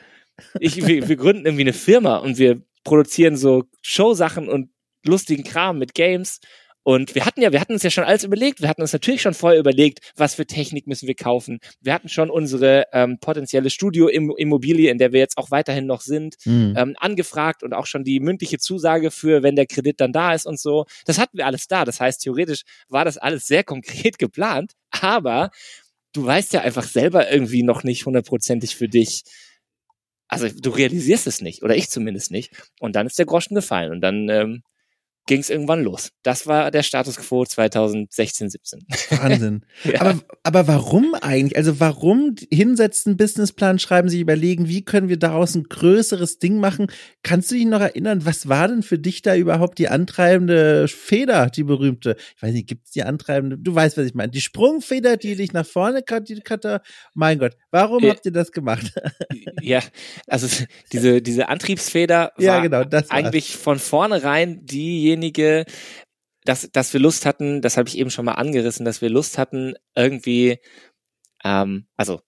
Ich, wir, wir gründen irgendwie eine Firma und wir produzieren so Showsachen und lustigen Kram mit Games. Und wir hatten ja, wir hatten uns ja schon alles überlegt. Wir hatten uns natürlich schon vorher überlegt, was für Technik müssen wir kaufen. Wir hatten schon unsere ähm, potenzielle Studio-Immobilie, in der wir jetzt auch weiterhin noch sind, mhm. ähm, angefragt und auch schon die mündliche Zusage für, wenn der Kredit dann da ist und so. Das hatten wir alles da. Das heißt, theoretisch war das alles sehr konkret geplant. Aber du weißt ja einfach selber irgendwie noch nicht hundertprozentig für dich, also du realisierst es nicht, oder ich zumindest nicht. Und dann ist der Groschen gefallen und dann ähm, ging es irgendwann los. Das war der Status quo 2016, 17. Wahnsinn. ja. aber, aber warum eigentlich? Also warum hinsetzen, Businessplan schreiben, sich überlegen, wie können wir daraus ein größeres Ding machen? Kannst du dich noch erinnern, was war denn für dich da überhaupt die antreibende Feder, die berühmte? Ich weiß nicht, gibt's die antreibende? Du weißt, was ich meine. Die Sprungfeder, die dich nach vorne hatte. Mein Gott, warum äh, habt ihr das gemacht? ja, also diese, diese Antriebsfeder war ja, genau, eigentlich von vornherein diejenige, dass, dass wir Lust hatten, das habe ich eben schon mal angerissen, dass wir Lust hatten, irgendwie, ähm, also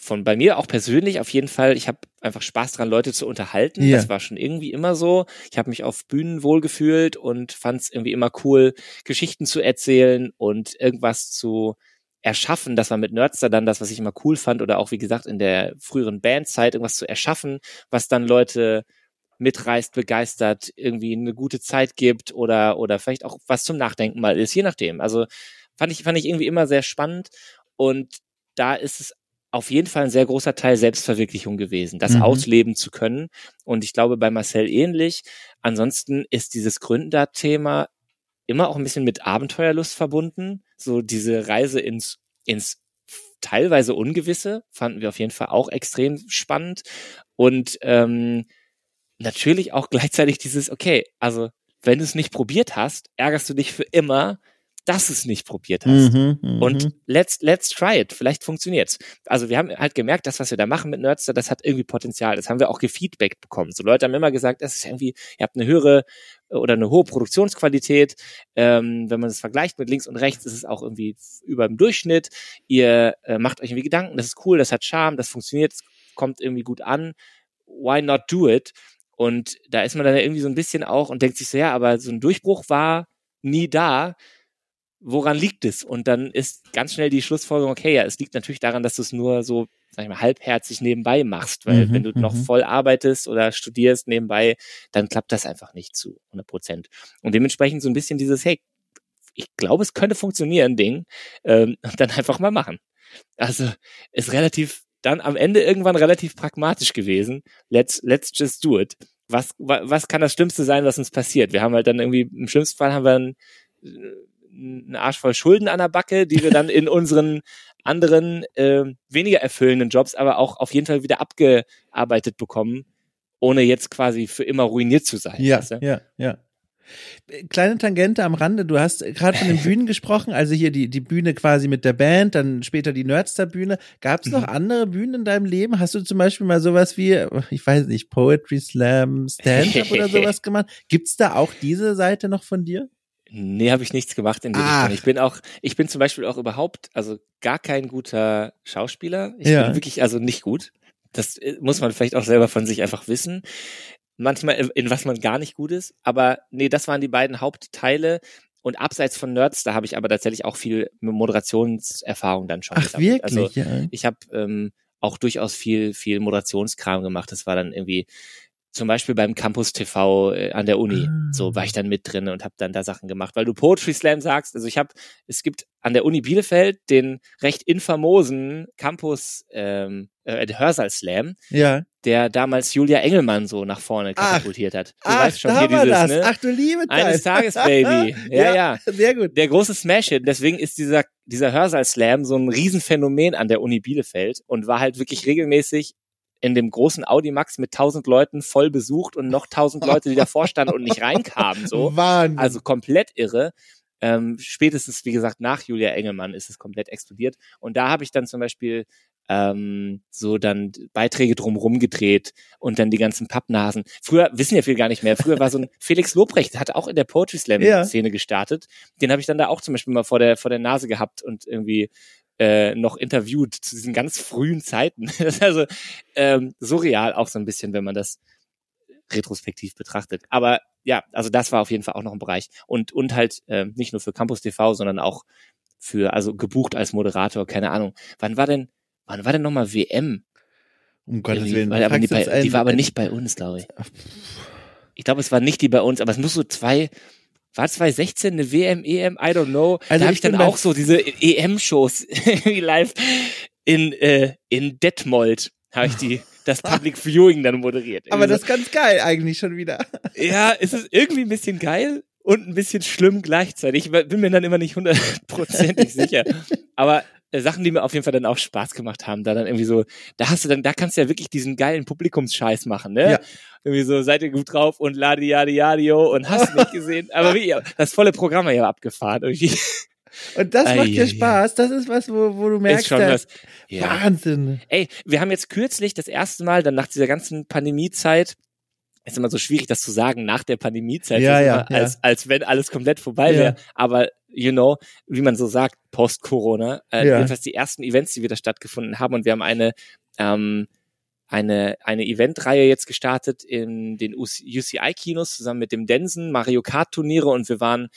von bei mir auch persönlich auf jeden Fall, ich habe einfach Spaß dran, Leute zu unterhalten. Ja. Das war schon irgendwie immer so. Ich habe mich auf Bühnen wohlgefühlt und fand es irgendwie immer cool, Geschichten zu erzählen und irgendwas zu erschaffen. Das war mit Nerdster dann das, was ich immer cool fand oder auch wie gesagt in der früheren Bandzeit irgendwas zu erschaffen, was dann Leute mitreißt, begeistert, irgendwie eine gute Zeit gibt oder, oder vielleicht auch was zum Nachdenken mal ist, je nachdem. Also fand ich, fand ich irgendwie immer sehr spannend und da ist es auf jeden Fall ein sehr großer Teil Selbstverwirklichung gewesen, das mhm. ausleben zu können. Und ich glaube bei Marcel ähnlich. Ansonsten ist dieses Gründerthema immer auch ein bisschen mit Abenteuerlust verbunden. So diese Reise ins, ins teilweise Ungewisse fanden wir auf jeden Fall auch extrem spannend. Und ähm, natürlich auch gleichzeitig dieses, okay, also wenn du es nicht probiert hast, ärgerst du dich für immer, dass es nicht probiert hast. Mhm, mhm, und let's, let's try it. Vielleicht funktioniert's. Also wir haben halt gemerkt, das, was wir da machen mit Nerdster, das hat irgendwie Potenzial. Das haben wir auch gefeedbackt bekommen. So Leute haben immer gesagt, das ist irgendwie, ihr habt eine höhere oder eine hohe Produktionsqualität. Ähm, wenn man es vergleicht mit links und rechts, ist es auch irgendwie über dem Durchschnitt. Ihr äh, macht euch irgendwie Gedanken, das ist cool, das hat Charme, das funktioniert, das kommt irgendwie gut an. Why not do it? Und da ist man dann irgendwie so ein bisschen auch und denkt sich so, ja, aber so ein Durchbruch war nie da woran liegt es? Und dann ist ganz schnell die Schlussfolgerung, okay, ja, es liegt natürlich daran, dass du es nur so, sag ich mal, halbherzig nebenbei machst, weil mhm, wenn du noch mhm. voll arbeitest oder studierst nebenbei, dann klappt das einfach nicht zu 100 Prozent. Und dementsprechend so ein bisschen dieses, hey, ich glaube, es könnte funktionieren, Ding, ähm, dann einfach mal machen. Also ist relativ dann am Ende irgendwann relativ pragmatisch gewesen. Let's let's just do it. Was was kann das Schlimmste sein, was uns passiert? Wir haben halt dann irgendwie im schlimmsten Fall haben wir dann einen Arsch voll Schulden an der Backe, die wir dann in unseren anderen äh, weniger erfüllenden Jobs aber auch auf jeden Fall wieder abgearbeitet bekommen, ohne jetzt quasi für immer ruiniert zu sein. Ja, weißt du? ja, ja. Kleine Tangente am Rande, du hast gerade von den Bühnen gesprochen, also hier die, die Bühne quasi mit der Band, dann später die Nerdster-Bühne. Gab es noch mhm. andere Bühnen in deinem Leben? Hast du zum Beispiel mal sowas wie, ich weiß nicht, Poetry Slam, Stand-up oder sowas gemacht? Gibt's da auch diese Seite noch von dir? Nee, habe ich nichts gemacht in die ah. Richtung. Ich bin auch, ich bin zum Beispiel auch überhaupt, also gar kein guter Schauspieler. Ich ja. bin wirklich also nicht gut. Das äh, muss man vielleicht auch selber von sich einfach wissen. Manchmal, in, in was man gar nicht gut ist. Aber nee, das waren die beiden Hauptteile. Und abseits von Nerds, da habe ich aber tatsächlich auch viel Moderationserfahrung dann schon. Ach, gesammelt. wirklich? Also, ja. Ich habe ähm, auch durchaus viel, viel Moderationskram gemacht. Das war dann irgendwie zum Beispiel beim Campus TV äh, an der Uni. Ah. So war ich dann mit drin und habe dann da Sachen gemacht, weil du Poetry Slam sagst. Also ich habe, es gibt an der Uni Bielefeld den recht infamosen Campus ähm, äh, Hörsaal Slam, ja. der damals Julia Engelmann so nach vorne katapultiert hat. Du ach, weißt schon da hier war dieses, das. Ne? Ach du liebe Zeit. Eines Tages, Baby. Ja, ja, ja. Sehr gut. Der große Smash-Hit. Deswegen ist dieser, dieser Hörsaal Slam so ein Riesenphänomen an der Uni Bielefeld und war halt wirklich regelmäßig in dem großen Audimax mit tausend Leuten voll besucht und noch tausend Leute, die davor standen und nicht reinkamen. So. Wahnsinn. Also komplett irre. Ähm, spätestens, wie gesagt, nach Julia Engelmann ist es komplett explodiert. Und da habe ich dann zum Beispiel ähm, so dann Beiträge drumherum gedreht und dann die ganzen Pappnasen. Früher wissen ja viel gar nicht mehr. Früher war so ein Felix Lobrecht, hat auch in der Poetry Slam Szene ja. gestartet. Den habe ich dann da auch zum Beispiel mal vor der vor der Nase gehabt und irgendwie äh, noch interviewt zu diesen ganz frühen Zeiten. das ist also ähm, surreal auch so ein bisschen, wenn man das retrospektiv betrachtet. Aber ja, also das war auf jeden Fall auch noch ein Bereich. Und, und halt äh, nicht nur für Campus TV, sondern auch für, also gebucht als Moderator, keine Ahnung. Wann war denn, wann war denn nochmal WM? Um Gottes Willen. Weil, aber die, bei, die war aber nicht bei uns, glaube ich. Ich glaube, es war nicht die bei uns, aber es muss so zwei, war 2016 eine WM, EM, I don't know. Also da habe ich dann auch so diese EM-Shows live in, äh, in Detmold habe ich die das Public Viewing dann moderiert. Aber das ist ganz geil eigentlich schon wieder. Ja, es ist irgendwie ein bisschen geil und ein bisschen schlimm gleichzeitig. Ich bin mir dann immer nicht hundertprozentig sicher. Aber äh, Sachen, die mir auf jeden Fall dann auch Spaß gemacht haben, da dann irgendwie so, da hast du dann, da kannst du ja wirklich diesen geilen Publikumsscheiß machen, ne? Ja. Irgendwie so, seid ihr gut drauf und ladi yadi yadio und hast nicht gesehen. Aber wie, das volle Programm ja abgefahren irgendwie. Und das macht dir Spaß. Das ist was, wo, wo du merkst, ist was, ja. Wahnsinn. Ey, wir haben jetzt kürzlich das erste Mal, dann nach dieser ganzen Pandemiezeit, ist immer so schwierig, das zu sagen nach der Pandemiezeit, ja, ja, als, ja. als wenn alles komplett vorbei wäre. Aber you know, wie man so sagt, post-Corona, äh, ja. jedenfalls die ersten Events, die wieder stattgefunden haben und wir haben eine ähm, eine, eine Eventreihe jetzt gestartet in den UCI-Kinos zusammen mit dem Densen, Mario Kart-Turniere und wir waren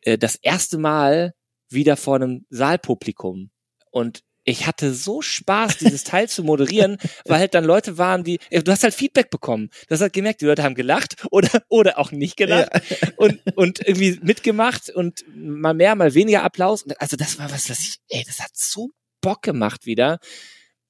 äh, das erste Mal wieder vor einem Saalpublikum. Und ich hatte so Spaß, dieses Teil zu moderieren, weil halt dann Leute waren, die, du hast halt Feedback bekommen. Du hast halt gemerkt, die Leute haben gelacht oder, oder auch nicht gelacht ja. und, und irgendwie mitgemacht und mal mehr, mal weniger Applaus. Also das war was, das ich, ey, das hat so Bock gemacht wieder.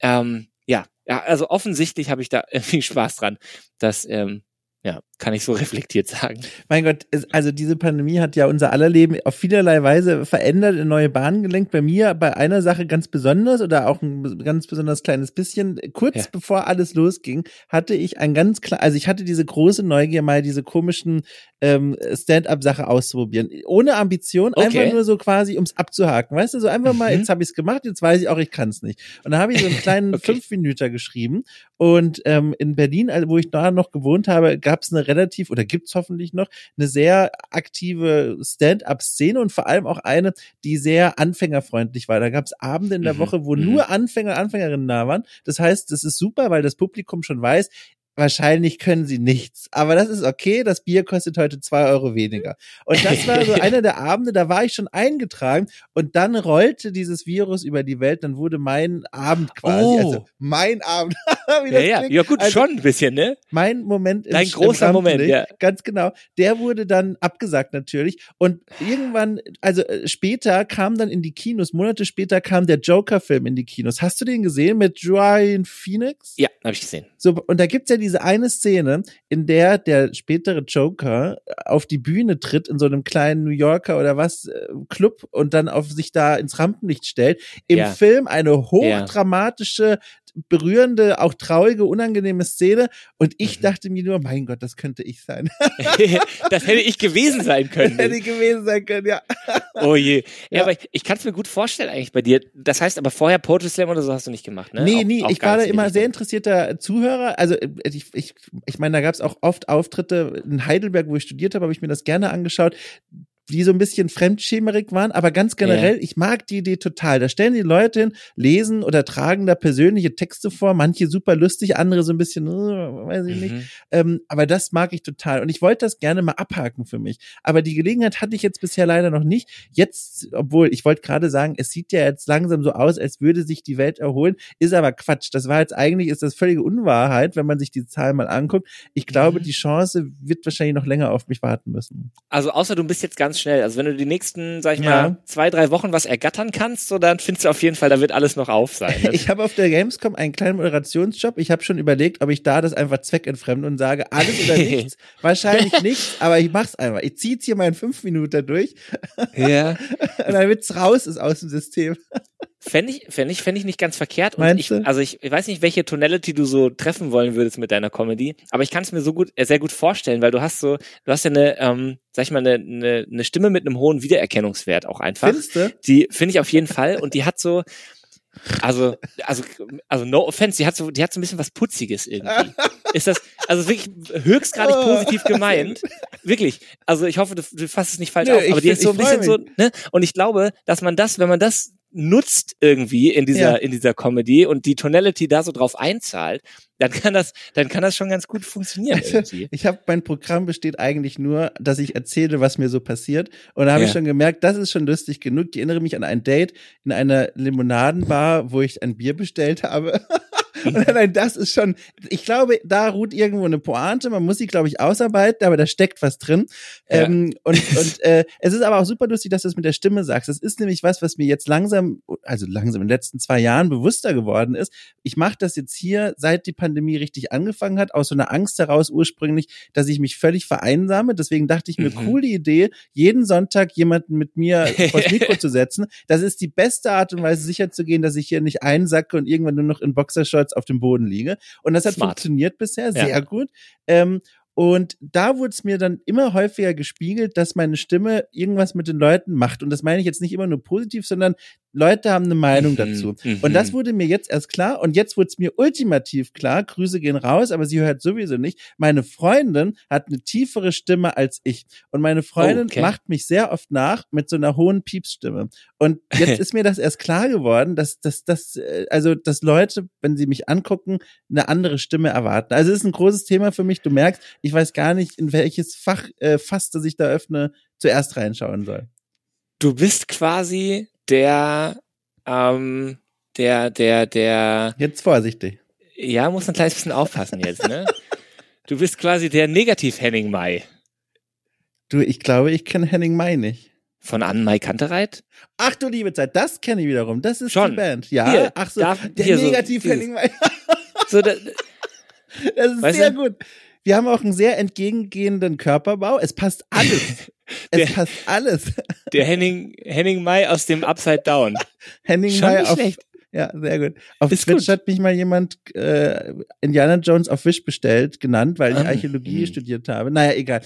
Ähm, ja, ja, also offensichtlich habe ich da irgendwie Spaß dran. Das, ähm, ja, kann ich so reflektiert sagen. Mein Gott, also diese Pandemie hat ja unser aller Leben auf vielerlei Weise verändert, in neue Bahnen gelenkt. Bei mir bei einer Sache ganz besonders oder auch ein ganz besonders kleines bisschen. Kurz ja. bevor alles losging, hatte ich ein ganz klar, also ich hatte diese große Neugier, mal diese komischen ähm, Stand-up-Sache auszuprobieren. Ohne Ambition, okay. einfach nur so quasi, ums abzuhaken. Weißt du, so einfach mal, mhm. jetzt habe ich es gemacht, jetzt weiß ich auch, ich kann es nicht. Und da habe ich so einen kleinen okay. fünf Minuten geschrieben. Und ähm, in Berlin, also wo ich da noch gewohnt habe, gab es eine relativ, oder gibt's hoffentlich noch, eine sehr aktive Stand-up-Szene und vor allem auch eine, die sehr anfängerfreundlich war. Da gab es Abende in der mhm. Woche, wo mhm. nur Anfänger, Anfängerinnen da waren. Das heißt, das ist super, weil das Publikum schon weiß, wahrscheinlich können sie nichts. Aber das ist okay, das Bier kostet heute zwei Euro weniger. Und das war so einer der Abende, da war ich schon eingetragen und dann rollte dieses Virus über die Welt, dann wurde mein Abend quasi, oh. also mein Abend. ja, ja, ja, gut, also, schon ein bisschen, ne? Mein Moment Dein im, großer im Moment, ja. Ganz genau. Der wurde dann abgesagt natürlich und irgendwann, also äh, später kam dann in die Kinos, Monate später kam der Joker-Film in die Kinos. Hast du den gesehen mit Joaquin Phoenix? Ja, habe ich gesehen. So, und da gibt's ja diese eine Szene, in der der spätere Joker auf die Bühne tritt in so einem kleinen New Yorker oder was äh, Club und dann auf sich da ins Rampenlicht stellt. Im ja. Film eine hochdramatische berührende, auch traurige, unangenehme Szene. Und ich mhm. dachte mir nur, mein Gott, das könnte ich sein. das hätte ich gewesen sein können. Das hätte ich gewesen sein können, ja. oh je. Ja, ja. aber ich, ich kann es mir gut vorstellen eigentlich bei dir. Das heißt aber vorher Poetry Slam oder so hast du nicht gemacht, ne? Nee, nee, auch ich war da immer sehr interessierter Zuhörer. Also äh, ich, ich, ich meine, da gab es auch oft Auftritte in Heidelberg, wo ich studiert habe, habe ich mir das gerne angeschaut die so ein bisschen fremdschämerig waren, aber ganz generell, ja. ich mag die Idee total. Da stellen die Leute hin, lesen oder tragen da persönliche Texte vor, manche super lustig, andere so ein bisschen, uh, weiß ich mhm. nicht. Ähm, aber das mag ich total. Und ich wollte das gerne mal abhaken für mich. Aber die Gelegenheit hatte ich jetzt bisher leider noch nicht. Jetzt, obwohl ich wollte gerade sagen, es sieht ja jetzt langsam so aus, als würde sich die Welt erholen, ist aber Quatsch. Das war jetzt eigentlich, ist das völlige Unwahrheit, wenn man sich die Zahlen mal anguckt. Ich glaube, mhm. die Chance wird wahrscheinlich noch länger auf mich warten müssen. Also außer du bist jetzt ganz schnell. Also wenn du die nächsten, sag ich ja. mal, zwei, drei Wochen was ergattern kannst, so dann findest du auf jeden Fall, da wird alles noch auf sein. ich habe auf der Gamescom einen kleinen Moderationsjob. Ich habe schon überlegt, ob ich da das einfach zweckentfremde und sage, alles oder nichts. Wahrscheinlich nichts, aber ich mach's einfach. Ich zieh's hier mal in fünf Minuten durch. Ja. und damit's raus ist aus dem System. Fände ich, fände ich, fände ich nicht ganz verkehrt. Und Meinst ich, du? also ich, ich weiß nicht, welche Tonality du so treffen wollen würdest mit deiner Comedy, aber ich kann es mir so gut, äh, sehr gut vorstellen, weil du hast so, du hast ja eine, ähm, sag ich mal, eine, eine, eine Stimme mit einem hohen Wiedererkennungswert auch einfach. Findest du? Die finde ich auf jeden Fall und die hat so, also, also, also no offense, die hat so, die hat so ein bisschen was Putziges irgendwie. Ist das, also wirklich höchstgradig oh. positiv gemeint. Wirklich. Also ich hoffe, du, du fasst es nicht falsch Nö, auf, aber die ist so ein bisschen so, ne? Und ich glaube, dass man das, wenn man das nutzt irgendwie in dieser, ja. in dieser Comedy und die Tonality da so drauf einzahlt, dann kann das, dann kann das schon ganz gut funktionieren. Also, ich habe mein Programm besteht eigentlich nur, dass ich erzähle, was mir so passiert. Und da habe ja. ich schon gemerkt, das ist schon lustig genug. Ich erinnere mich an ein Date in einer Limonadenbar, wo ich ein Bier bestellt habe. Und dann, das ist schon, ich glaube, da ruht irgendwo eine Pointe. Man muss sie, glaube ich, ausarbeiten, aber da steckt was drin. Ja. Ähm, und und äh, es ist aber auch super lustig, dass du es mit der Stimme sagst. Das ist nämlich was, was mir jetzt langsam, also langsam in den letzten zwei Jahren bewusster geworden ist. Ich mache das jetzt hier, seit die Pandemie richtig angefangen hat, aus so einer Angst heraus ursprünglich, dass ich mich völlig vereinsame. Deswegen dachte ich mir, mhm. coole Idee, jeden Sonntag jemanden mit mir vors Mikro zu setzen. Das ist die beste Art und Weise, sicher zu gehen, dass ich hier nicht einsacke und irgendwann nur noch in Boxershorts rückwärts auf dem Boden liege. Und das hat Smart. funktioniert bisher sehr ja. gut. Ähm, und da wurde es mir dann immer häufiger gespiegelt, dass meine Stimme irgendwas mit den Leuten macht. Und das meine ich jetzt nicht immer nur positiv, sondern Leute haben eine Meinung mhm, dazu. Mhm. Und das wurde mir jetzt erst klar. Und jetzt wurde es mir ultimativ klar. Grüße gehen raus, aber sie hört sowieso nicht. Meine Freundin hat eine tiefere Stimme als ich. Und meine Freundin okay. macht mich sehr oft nach mit so einer hohen Piepsstimme. Und jetzt ist mir das erst klar geworden, dass, dass, dass, äh, also, dass Leute, wenn sie mich angucken, eine andere Stimme erwarten. Also, es ist ein großes Thema für mich. Du merkst, ich weiß gar nicht, in welches Fach, äh, Fass, das ich da öffne, zuerst reinschauen soll. Du bist quasi der, ähm, der, der, der. Jetzt vorsichtig. Ja, muss ein kleines bisschen aufpassen jetzt, ne? Du bist quasi der Negativ-Henning Mai. Du, ich glaube, ich kenne Henning Mai nicht. Von Anne-Mai Kantereit? Ach du liebe Zeit, das kenne ich wiederum. Das ist Schon. die Band. Ja, hier, ach so, der Negativ-Henning Mai. so, da, das ist sehr du? gut. Wir haben auch einen sehr entgegengehenden Körperbau. Es passt alles. Es der, passt alles. Der Henning, Henning Mai aus dem Upside Down. Henning Schon Mai auf, schlecht. Ja, sehr gut. Auf ist Twitch gut. hat mich mal jemand äh, Indiana Jones auf Wish bestellt, genannt, weil ich ah, Archäologie mh. studiert habe. Naja, egal.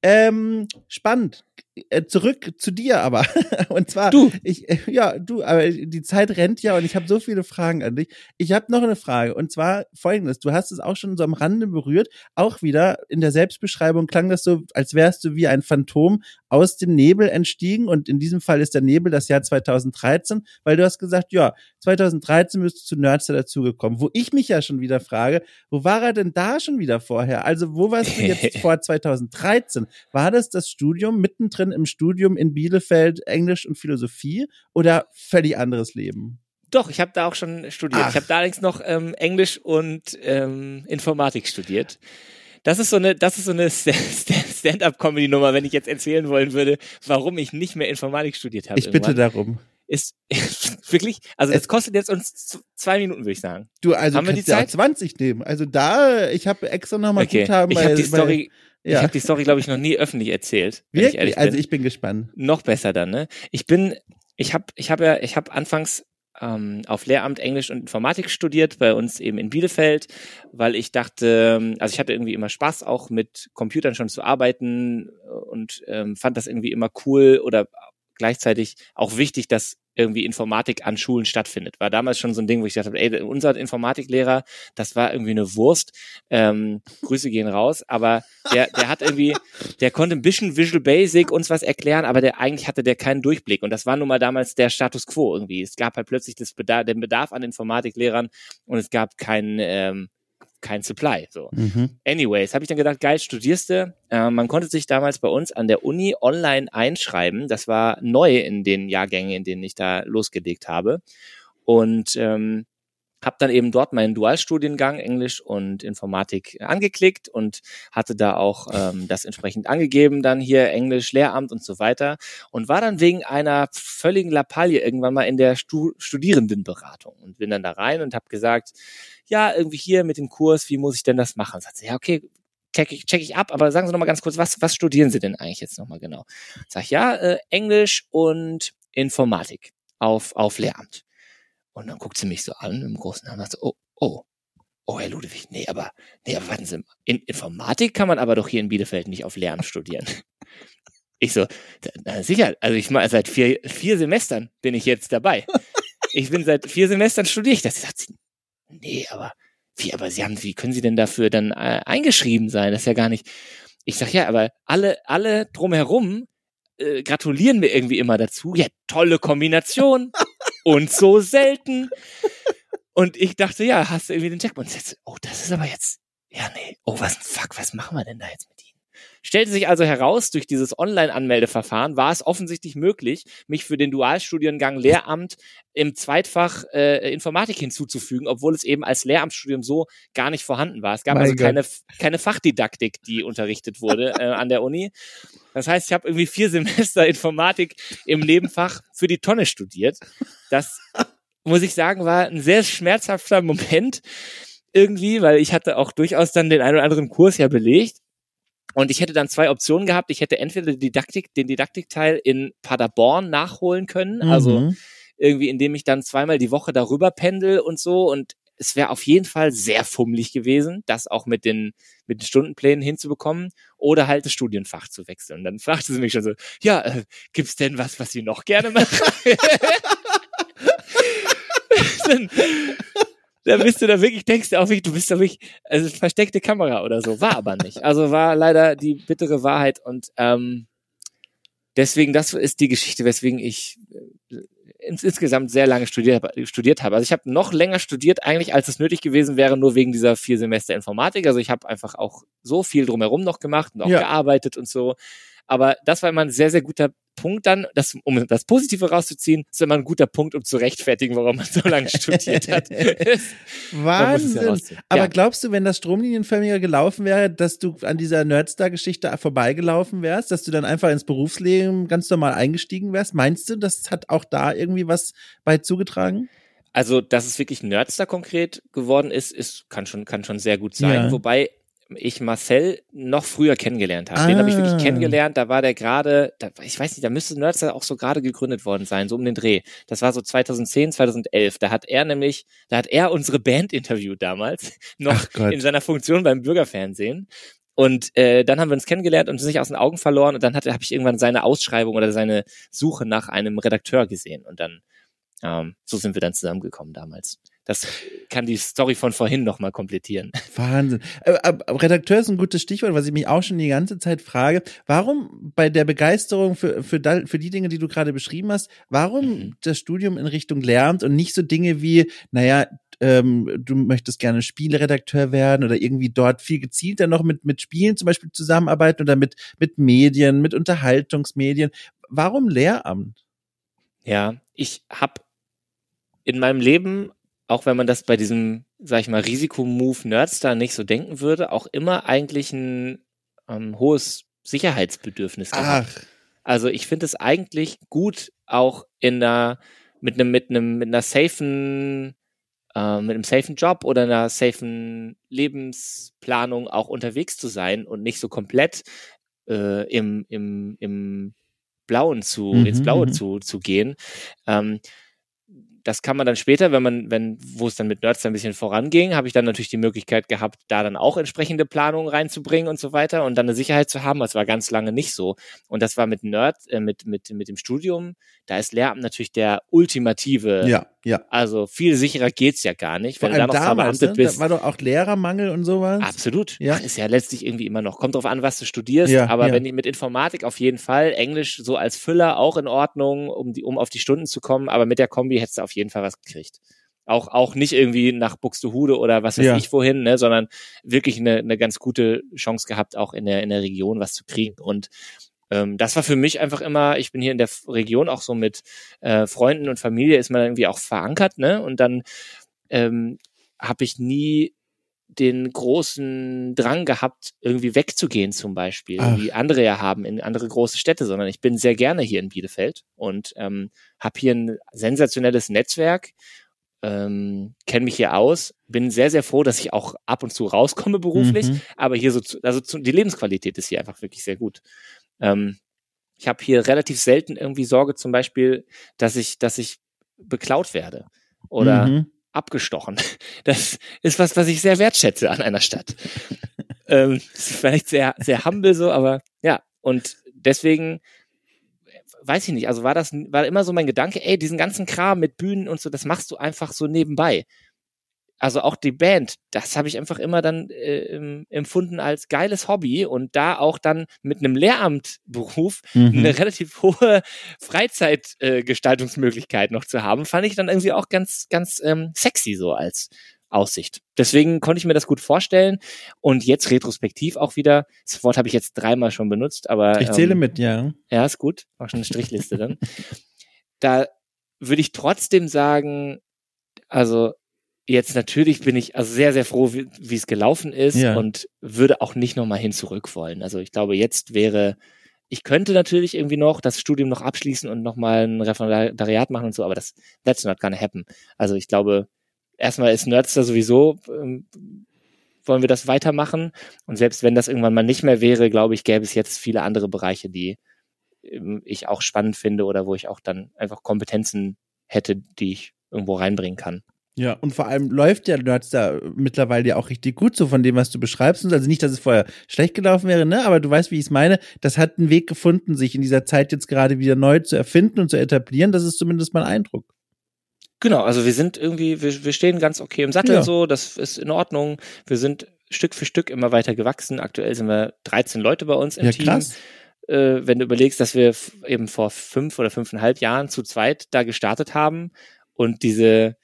Ähm, spannend. Äh, zurück zu dir aber. Und zwar, du. ich, äh, ja, du, aber die Zeit rennt ja und ich habe so viele Fragen an dich. Ich habe noch eine Frage und zwar folgendes. Du hast es auch schon so am Rande berührt. Auch wieder in der Selbstbeschreibung klang das so, als wärst du wie ein Phantom aus dem Nebel entstiegen und in diesem Fall ist der Nebel das Jahr 2013, weil du hast gesagt, ja, 2013 bist du zu Nerdster dazugekommen. Wo ich mich ja schon wieder frage, wo war er denn da schon wieder vorher? Also wo warst du jetzt vor 2013? War das das Studium mittendrin im Studium in Bielefeld Englisch und Philosophie oder völlig anderes Leben? Doch, ich habe da auch schon studiert. Ach. Ich habe da allerdings noch ähm, Englisch und ähm, Informatik studiert. Das ist so eine, das ist so eine Stand-up-Comedy-Nummer, wenn ich jetzt erzählen wollen würde, warum ich nicht mehr Informatik studiert habe. Ich bitte darum. Ist, ist wirklich, also es kostet jetzt uns zwei Minuten, würde ich sagen. Du, also Haben wir die Zeit? 20 nehmen. Also da, ich habe extra nochmal okay. Guthaben. Ich habe die Story, ja. Ich habe die Story, glaube ich, noch nie öffentlich erzählt. Wirklich? Ich also ich bin gespannt. Noch besser dann, ne? Ich bin, ich habe, ich habe ja, ich habe anfangs ähm, auf Lehramt Englisch und Informatik studiert, bei uns eben in Bielefeld, weil ich dachte, also ich hatte irgendwie immer Spaß, auch mit Computern schon zu arbeiten und ähm, fand das irgendwie immer cool oder gleichzeitig auch wichtig, dass irgendwie Informatik an Schulen stattfindet. War damals schon so ein Ding, wo ich dachte, ey, unser Informatiklehrer, das war irgendwie eine Wurst. Ähm, Grüße gehen raus, aber der, der hat irgendwie, der konnte ein bisschen Visual Basic uns was erklären, aber der eigentlich hatte der keinen Durchblick. Und das war nun mal damals der Status quo irgendwie. Es gab halt plötzlich das Bedarf, den Bedarf an Informatiklehrern und es gab keinen ähm, kein Supply. So. Mhm. Anyways, habe ich dann gedacht, geil, studierst du. Äh, man konnte sich damals bei uns an der Uni online einschreiben. Das war neu in den Jahrgängen, in denen ich da losgelegt habe. Und ähm, habe dann eben dort meinen Dualstudiengang Englisch und Informatik angeklickt und hatte da auch ähm, das entsprechend angegeben, dann hier Englisch, Lehramt und so weiter und war dann wegen einer völligen Lappalie irgendwann mal in der Stu Studierendenberatung und bin dann da rein und habe gesagt, ja, irgendwie hier mit dem Kurs, wie muss ich denn das machen? Sagt sie, ja, okay, check ich, check ich ab, aber sagen Sie noch mal ganz kurz, was, was studieren Sie denn eigentlich jetzt noch mal genau? Sag ich, ja, äh, Englisch und Informatik auf, auf Lehramt. Und dann guckt sie mich so an im großen Namen und sagt, oh, oh, oh, Herr Ludwig, nee, aber, nee, aber warten Sie, in Informatik kann man aber doch hier in Bielefeld nicht auf Lehramt studieren. Ich so, na sicher, also ich mal seit vier, vier Semestern bin ich jetzt dabei. Ich bin seit vier Semestern studiere ich das. Sagt sie, nee, aber wie, aber Sie haben, wie können Sie denn dafür dann äh, eingeschrieben sein? Das ist ja gar nicht. Ich sag ja, aber alle, alle drumherum äh, gratulieren mir irgendwie immer dazu. Ja, tolle Kombination und so selten. Und ich dachte, ja, hast du irgendwie den Checkpoint. Oh, das ist aber jetzt, ja, nee, oh, was, fuck, was machen wir denn da jetzt mit? Stellte sich also heraus, durch dieses Online-Anmeldeverfahren war es offensichtlich möglich, mich für den Dualstudiengang Lehramt im Zweitfach äh, Informatik hinzuzufügen, obwohl es eben als Lehramtsstudium so gar nicht vorhanden war. Es gab mein also keine, keine Fachdidaktik, die unterrichtet wurde äh, an der Uni. Das heißt, ich habe irgendwie vier Semester Informatik im Nebenfach für die Tonne studiert. Das, muss ich sagen, war ein sehr schmerzhafter Moment irgendwie, weil ich hatte auch durchaus dann den einen oder anderen Kurs ja belegt. Und ich hätte dann zwei Optionen gehabt. Ich hätte entweder Didaktik, den Didaktikteil in Paderborn nachholen können, also mhm. also irgendwie, indem ich dann zweimal die Woche darüber pendel und so. Und es wäre auf jeden Fall sehr fummelig gewesen, das auch mit den, mit den Stundenplänen hinzubekommen oder halt das Studienfach zu wechseln. Und dann fragte sie mich schon so, ja, äh, gibt's denn was, was Sie noch gerne machen? dann, da bist du da wirklich, denkst du auch wirklich, du bist da wirklich, also versteckte Kamera oder so. War aber nicht. Also war leider die bittere Wahrheit und ähm, deswegen, das ist die Geschichte, weswegen ich äh, ins, insgesamt sehr lange studiert, studiert habe. Also ich habe noch länger studiert eigentlich, als es nötig gewesen wäre, nur wegen dieser vier Semester Informatik. Also ich habe einfach auch so viel drumherum noch gemacht und auch ja. gearbeitet und so. Aber das war immer ein sehr, sehr guter Punkt dann, das, um das Positive rauszuziehen, ist immer ein guter Punkt, um zu rechtfertigen, warum man so lange studiert hat. Wahnsinn. Ja Aber ja. glaubst du, wenn das stromlinienförmiger gelaufen wäre, dass du an dieser Nerdstar-Geschichte vorbeigelaufen wärst, dass du dann einfach ins Berufsleben ganz normal eingestiegen wärst? Meinst du, das hat auch da irgendwie was bei zugetragen? Also, dass es wirklich Nerdstar konkret geworden ist, ist kann schon kann schon sehr gut sein. Ja. Wobei ich Marcel noch früher kennengelernt habe. Ah. Den habe ich wirklich ah. kennengelernt. Da war der gerade, ich weiß nicht, da müsste Nerdstar auch so gerade gegründet worden sein, so um den Dreh. Das war so 2010, 2011. Da hat er nämlich, da hat er unsere Band interviewt damals, noch in seiner Funktion beim Bürgerfernsehen. Und äh, dann haben wir uns kennengelernt und sind nicht aus den Augen verloren. Und dann habe ich irgendwann seine Ausschreibung oder seine Suche nach einem Redakteur gesehen. Und dann, ähm, so sind wir dann zusammengekommen damals. Das kann die Story von vorhin nochmal komplettieren. Wahnsinn. Äh, Redakteur ist ein gutes Stichwort, was ich mich auch schon die ganze Zeit frage. Warum bei der Begeisterung für, für, für die Dinge, die du gerade beschrieben hast, warum mhm. das Studium in Richtung Lehramt und nicht so Dinge wie, naja, ähm, du möchtest gerne Spielredakteur werden oder irgendwie dort viel gezielter noch mit, mit Spielen zum Beispiel zusammenarbeiten oder mit, mit Medien, mit Unterhaltungsmedien. Warum Lehramt? Ja, ich habe in meinem Leben auch wenn man das bei diesem, sag ich mal, Risikomove Nerdstar nicht so denken würde, auch immer eigentlich ein ähm, hohes Sicherheitsbedürfnis gehabt. Ach. Also ich finde es eigentlich gut, auch in einer, mit einem, mit einem, mit einer safen, äh, mit einem safen Job oder einer safen Lebensplanung auch unterwegs zu sein und nicht so komplett äh, im, im, im Blauen zu, mhm, ins Blaue mhm. zu, zu gehen. Ähm, das kann man dann später, wenn man, wenn, wo es dann mit Nerds ein bisschen voranging, habe ich dann natürlich die Möglichkeit gehabt, da dann auch entsprechende Planungen reinzubringen und so weiter und dann eine Sicherheit zu haben. Das war ganz lange nicht so. Und das war mit Nerd, äh, mit, mit, mit dem Studium, da ist Lehramt natürlich der ultimative. Ja, ja. Also viel sicherer geht's ja gar nicht. Wenn Vor allem du da noch damals, ne? bist. Da war doch auch Lehrermangel und sowas. Absolut. Ja. ist ja letztlich irgendwie immer noch. Kommt drauf an, was du studierst. Ja, aber ja. wenn ich mit Informatik auf jeden Fall, Englisch so als Füller auch in Ordnung, um die, um auf die Stunden zu kommen, aber mit der Kombi hättest du auf jeden Fall was gekriegt. Auch, auch nicht irgendwie nach Buxtehude oder was weiß ja. ich wohin, ne, sondern wirklich eine, eine ganz gute Chance gehabt, auch in der, in der Region was zu kriegen. Und ähm, das war für mich einfach immer, ich bin hier in der Region auch so mit äh, Freunden und Familie, ist man irgendwie auch verankert, ne? Und dann ähm, habe ich nie den großen Drang gehabt, irgendwie wegzugehen zum Beispiel, Ach. wie andere ja haben in andere große Städte, sondern ich bin sehr gerne hier in Bielefeld und ähm, habe hier ein sensationelles Netzwerk, ähm, kenne mich hier aus, bin sehr, sehr froh, dass ich auch ab und zu rauskomme beruflich, mhm. aber hier so, zu, also zu, die Lebensqualität ist hier einfach wirklich sehr gut. Ähm, ich habe hier relativ selten irgendwie Sorge zum Beispiel, dass ich, dass ich beklaut werde oder mhm abgestochen. Das ist was, was ich sehr wertschätze an einer Stadt. ähm, ist vielleicht sehr, sehr humble so, aber ja. Und deswegen weiß ich nicht, also war das, war immer so mein Gedanke, ey, diesen ganzen Kram mit Bühnen und so, das machst du einfach so nebenbei also auch die Band, das habe ich einfach immer dann äh, empfunden als geiles Hobby und da auch dann mit einem Lehramtberuf mhm. eine relativ hohe Freizeitgestaltungsmöglichkeit äh, noch zu haben, fand ich dann irgendwie auch ganz, ganz ähm, sexy so als Aussicht. Deswegen konnte ich mir das gut vorstellen und jetzt retrospektiv auch wieder, das Wort habe ich jetzt dreimal schon benutzt, aber ich zähle ähm, mit, ja. Ja, ist gut, auch schon eine Strichliste dann. da würde ich trotzdem sagen, also Jetzt natürlich bin ich also sehr, sehr froh, wie, es gelaufen ist ja. und würde auch nicht nochmal hin zurück wollen. Also ich glaube, jetzt wäre, ich könnte natürlich irgendwie noch das Studium noch abschließen und nochmal ein Referendariat machen und so, aber das, that's not gonna happen. Also ich glaube, erstmal ist Nerdster sowieso, ähm, wollen wir das weitermachen. Und selbst wenn das irgendwann mal nicht mehr wäre, glaube ich, gäbe es jetzt viele andere Bereiche, die ähm, ich auch spannend finde oder wo ich auch dann einfach Kompetenzen hätte, die ich irgendwo reinbringen kann. Ja, und vor allem läuft der Nerds da mittlerweile ja auch richtig gut, so von dem, was du beschreibst. Also nicht, dass es vorher schlecht gelaufen wäre, ne? Aber du weißt, wie ich es meine. Das hat einen Weg gefunden, sich in dieser Zeit jetzt gerade wieder neu zu erfinden und zu etablieren. Das ist zumindest mein Eindruck. Genau, also wir sind irgendwie, wir, wir stehen ganz okay im Sattel ja. so, das ist in Ordnung. Wir sind Stück für Stück immer weiter gewachsen. Aktuell sind wir 13 Leute bei uns im ja, Team. Krass. Äh, wenn du überlegst, dass wir eben vor fünf oder fünfeinhalb Jahren zu zweit da gestartet haben und diese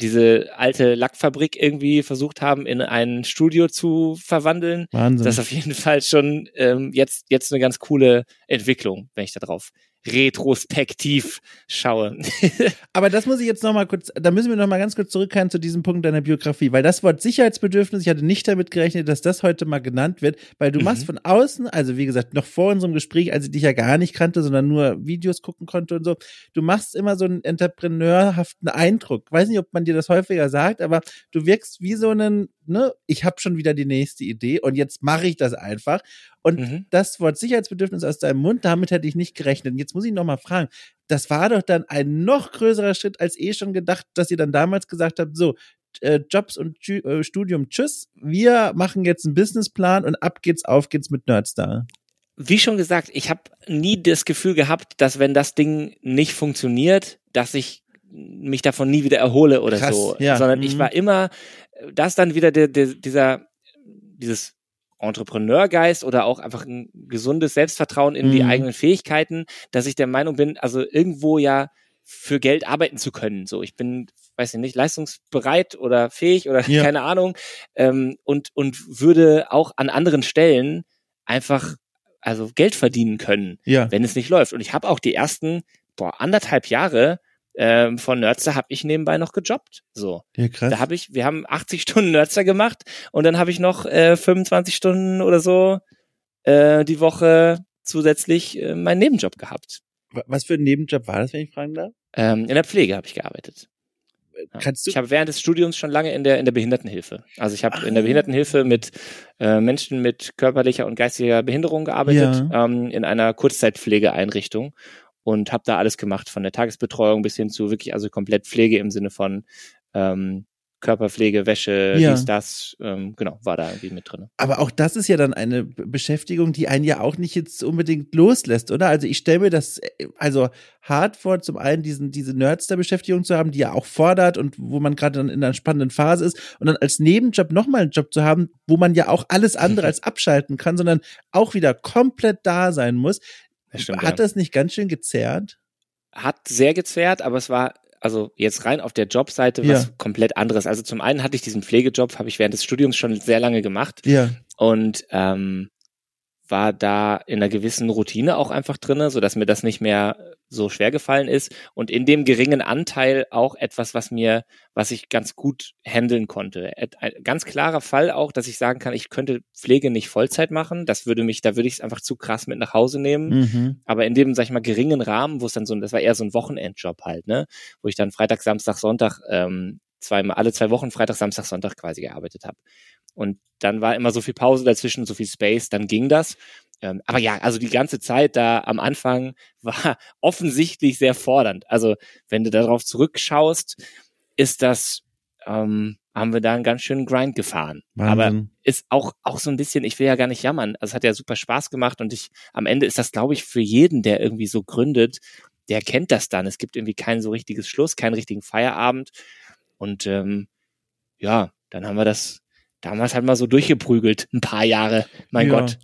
diese alte Lackfabrik irgendwie versucht haben, in ein Studio zu verwandeln. Wahnsinn. Das ist auf jeden Fall schon ähm, jetzt, jetzt eine ganz coole Entwicklung, wenn ich darauf retrospektiv schaue. Aber das muss ich jetzt noch mal kurz, da müssen wir noch mal ganz kurz zurückkehren zu diesem Punkt deiner Biografie, weil das Wort Sicherheitsbedürfnis, ich hatte nicht damit gerechnet, dass das heute mal genannt wird, weil du mhm. machst von außen, also wie gesagt, noch vor unserem Gespräch, als ich dich ja gar nicht kannte, sondern nur Videos gucken konnte und so, du machst immer so einen entrepreneurhaften Eindruck. Weiß nicht, ob man dir das häufiger sagt, aber du wirkst wie so einen ne, ich habe schon wieder die nächste Idee und jetzt mache ich das einfach. Und mhm. das Wort Sicherheitsbedürfnis aus deinem Mund, damit hätte ich nicht gerechnet. Und jetzt muss ich noch mal fragen, das war doch dann ein noch größerer Schritt als eh schon gedacht, dass ihr dann damals gesagt habt, so, äh, Jobs und äh, Studium, tschüss, wir machen jetzt einen Businessplan und ab geht's, auf geht's mit Nerdstar wie schon gesagt, ich habe nie das Gefühl gehabt, dass wenn das Ding nicht funktioniert, dass ich mich davon nie wieder erhole oder Krass, so, ja. sondern mhm. ich war immer das dann wieder der, der, dieser, dieses Entrepreneurgeist oder auch einfach ein gesundes Selbstvertrauen in mhm. die eigenen Fähigkeiten, dass ich der Meinung bin, also irgendwo ja für Geld arbeiten zu können. So, ich bin, weiß ich nicht, leistungsbereit oder fähig oder ja. keine Ahnung ähm, und und würde auch an anderen Stellen einfach also Geld verdienen können, ja. wenn es nicht läuft. Und ich habe auch die ersten boah, anderthalb Jahre ähm, von Nerdster habe ich nebenbei noch gejobbt. So. Ja, krass. Da habe ich, wir haben 80 Stunden Nerdster gemacht und dann habe ich noch äh, 25 Stunden oder so äh, die Woche zusätzlich äh, meinen Nebenjob gehabt. Was für ein Nebenjob war das, wenn ich fragen darf? Ähm, in der Pflege habe ich gearbeitet. Kannst du? Ich habe während des Studiums schon lange in der in der Behindertenhilfe. Also ich habe in der Behindertenhilfe mit äh, Menschen mit körperlicher und geistiger Behinderung gearbeitet ja. ähm, in einer Kurzzeitpflegeeinrichtung und habe da alles gemacht, von der Tagesbetreuung bis hin zu wirklich also komplett Pflege im Sinne von ähm, Körperpflege, Wäsche, ja. dies, das, ähm, genau, war da irgendwie mit drin. Aber auch das ist ja dann eine Beschäftigung, die einen ja auch nicht jetzt unbedingt loslässt, oder? Also ich stelle mir das äh, also hart vor, zum einen diesen, diese Nerds-Beschäftigung zu haben, die ja auch fordert und wo man gerade dann in einer spannenden Phase ist und dann als Nebenjob nochmal einen Job zu haben, wo man ja auch alles andere als abschalten kann, sondern auch wieder komplett da sein muss. Das stimmt, Hat ja. das nicht ganz schön gezerrt? Hat sehr gezerrt, aber es war also jetzt rein auf der Jobseite was ja. komplett anderes. Also zum einen hatte ich diesen Pflegejob, habe ich während des Studiums schon sehr lange gemacht. Ja. Und ähm, war da in einer gewissen Routine auch einfach drinne, so dass mir das nicht mehr so schwer gefallen ist und in dem geringen Anteil auch etwas, was mir, was ich ganz gut handeln konnte. Ein ganz klarer Fall auch, dass ich sagen kann, ich könnte Pflege nicht Vollzeit machen. Das würde mich, da würde ich es einfach zu krass mit nach Hause nehmen. Mhm. Aber in dem, sag ich mal, geringen Rahmen, wo es dann so, das war eher so ein Wochenendjob halt, ne, wo ich dann Freitag, Samstag, Sonntag ähm, zweimal alle zwei Wochen Freitag, Samstag, Sonntag quasi gearbeitet habe. Und dann war immer so viel Pause dazwischen, so viel Space, dann ging das. Ähm, aber ja, also die ganze Zeit da am Anfang war offensichtlich sehr fordernd. Also wenn du darauf zurückschaust, ist das, ähm, haben wir da einen ganz schönen Grind gefahren. Wahnsinn. Aber ist auch, auch so ein bisschen, ich will ja gar nicht jammern. Also es hat ja super Spaß gemacht und ich, am Ende ist das, glaube ich, für jeden, der irgendwie so gründet, der kennt das dann. Es gibt irgendwie kein so richtiges Schluss, keinen richtigen Feierabend. Und ähm, ja, dann haben wir das damals halt mal so durchgeprügelt, ein paar Jahre, mein ja. Gott.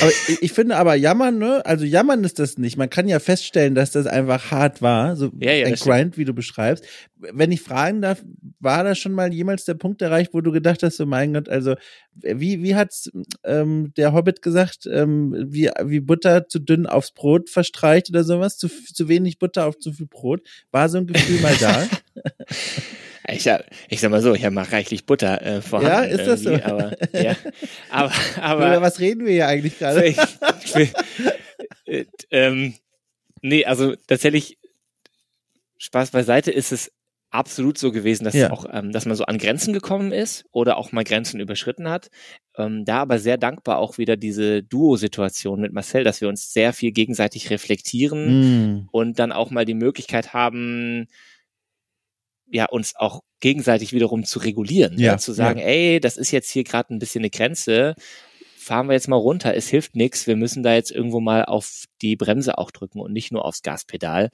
Aber ich finde aber jammern, ne? Also jammern ist das nicht. Man kann ja feststellen, dass das einfach hart war, so ja, ja, ein Grind, wie du beschreibst. Wenn ich fragen darf, war da schon mal jemals der Punkt erreicht, wo du gedacht hast, so mein Gott, also wie wie hat's ähm, der Hobbit gesagt, ähm, wie wie Butter zu dünn aufs Brot verstreicht oder sowas, zu zu wenig Butter auf zu viel Brot? War so ein Gefühl mal da? Ich, ich sag mal so, ich habe mal reichlich Butter äh, vorhanden. Ja, ist das so? Aber, ja, aber, aber Über was reden wir hier eigentlich gerade? äh, ähm, nee, also tatsächlich Spaß beiseite ist es absolut so gewesen, dass ja. auch, ähm, dass man so an Grenzen gekommen ist oder auch mal Grenzen überschritten hat. Ähm, da aber sehr dankbar auch wieder diese Duo-Situation mit Marcel, dass wir uns sehr viel gegenseitig reflektieren mm. und dann auch mal die Möglichkeit haben, ja uns auch gegenseitig wiederum zu regulieren, ja, ja zu sagen, ja. ey, das ist jetzt hier gerade ein bisschen eine Grenze, fahren wir jetzt mal runter, es hilft nichts, wir müssen da jetzt irgendwo mal auf die Bremse auch drücken und nicht nur aufs Gaspedal.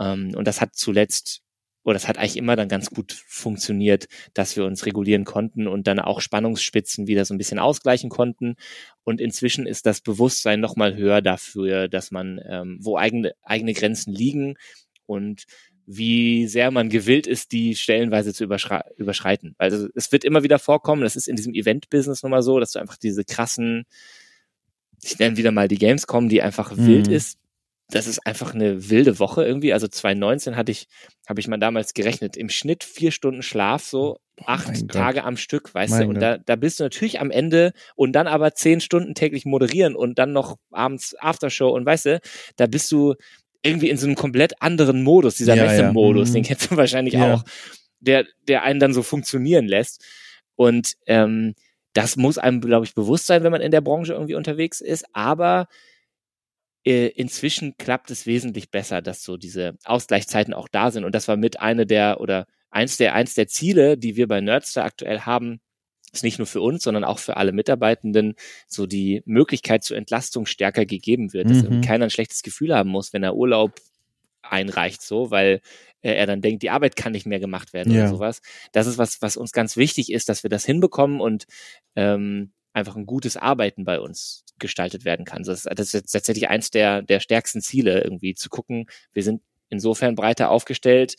Ähm, und das hat zuletzt oder das hat eigentlich immer dann ganz gut funktioniert, dass wir uns regulieren konnten und dann auch Spannungsspitzen wieder so ein bisschen ausgleichen konnten. Und inzwischen ist das Bewusstsein nochmal höher dafür, dass man, ähm, wo eigene, eigene Grenzen liegen und wie sehr man gewillt ist, die stellenweise zu überschreiten. Also es wird immer wieder vorkommen, das ist in diesem Event-Business nochmal so, dass du einfach diese krassen, ich nenne wieder mal die Gamescom, die einfach mhm. wild ist, das ist einfach eine wilde Woche irgendwie. Also 2019 hatte ich, habe ich mal damals gerechnet, im Schnitt vier Stunden Schlaf, so acht oh Tage Gott. am Stück, weißt mein du. Und da, da bist du natürlich am Ende und dann aber zehn Stunden täglich moderieren und dann noch abends Aftershow und weißt du, da bist du irgendwie in so einem komplett anderen Modus, dieser ja, Messemodus, ja. den mhm. kennst du wahrscheinlich ja. auch, der, der einen dann so funktionieren lässt. Und ähm, das muss einem, glaube ich, bewusst sein, wenn man in der Branche irgendwie unterwegs ist. Aber äh, inzwischen klappt es wesentlich besser, dass so diese Ausgleichszeiten auch da sind. Und das war mit eine der oder eins der, eins der Ziele, die wir bei Nerdster aktuell haben, ist nicht nur für uns, sondern auch für alle Mitarbeitenden so die Möglichkeit zur Entlastung stärker gegeben wird, dass mhm. keiner ein schlechtes Gefühl haben muss, wenn er Urlaub einreicht, so, weil er dann denkt, die Arbeit kann nicht mehr gemacht werden ja. oder sowas. Das ist was, was uns ganz wichtig ist, dass wir das hinbekommen und ähm, einfach ein gutes Arbeiten bei uns gestaltet werden kann. Das, das ist tatsächlich eins der, der stärksten Ziele, irgendwie zu gucken, wir sind insofern breiter aufgestellt,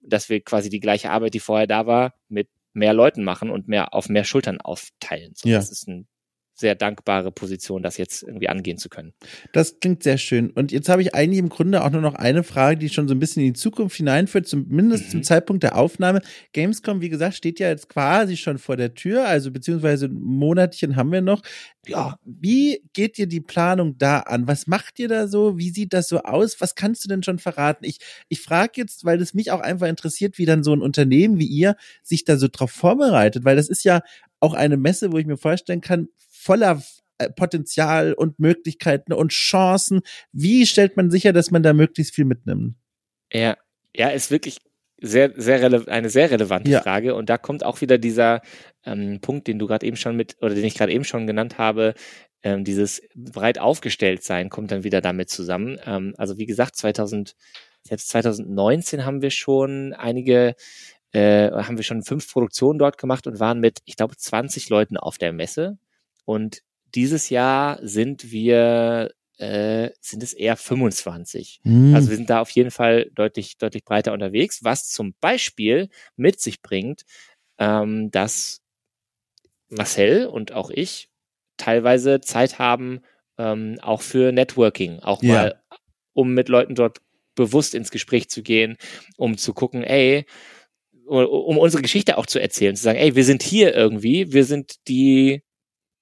dass wir quasi die gleiche Arbeit, die vorher da war, mit mehr Leuten machen und mehr auf mehr Schultern aufteilen. So, ja. Das ist ein sehr dankbare Position, das jetzt irgendwie angehen zu können. Das klingt sehr schön. Und jetzt habe ich eigentlich im Grunde auch nur noch eine Frage, die schon so ein bisschen in die Zukunft hineinführt, zumindest mhm. zum Zeitpunkt der Aufnahme. Gamescom, wie gesagt, steht ja jetzt quasi schon vor der Tür, also beziehungsweise ein Monatchen haben wir noch. Ja, wie geht dir die Planung da an? Was macht ihr da so? Wie sieht das so aus? Was kannst du denn schon verraten? Ich, ich frage jetzt, weil es mich auch einfach interessiert, wie dann so ein Unternehmen wie ihr sich da so drauf vorbereitet, weil das ist ja auch eine Messe, wo ich mir vorstellen kann, voller äh, Potenzial und Möglichkeiten und Chancen. Wie stellt man sicher, dass man da möglichst viel mitnimmt? Ja, ja, ist wirklich sehr, sehr eine sehr relevante ja. Frage. Und da kommt auch wieder dieser ähm, Punkt, den du gerade eben schon mit, oder den ich gerade eben schon genannt habe, ähm, dieses breit aufgestellt sein, kommt dann wieder damit zusammen. Ähm, also wie gesagt, 2000, jetzt 2019 haben wir schon einige äh, haben wir schon fünf Produktionen dort gemacht und waren mit, ich glaube, 20 Leuten auf der Messe. Und dieses Jahr sind wir äh, sind es eher 25. Mhm. Also wir sind da auf jeden Fall deutlich, deutlich breiter unterwegs, was zum Beispiel mit sich bringt, ähm, dass Marcel und auch ich teilweise Zeit haben, ähm, auch für Networking, auch ja. mal, um mit Leuten dort bewusst ins Gespräch zu gehen, um zu gucken, ey, um unsere Geschichte auch zu erzählen, zu sagen, ey, wir sind hier irgendwie, wir sind die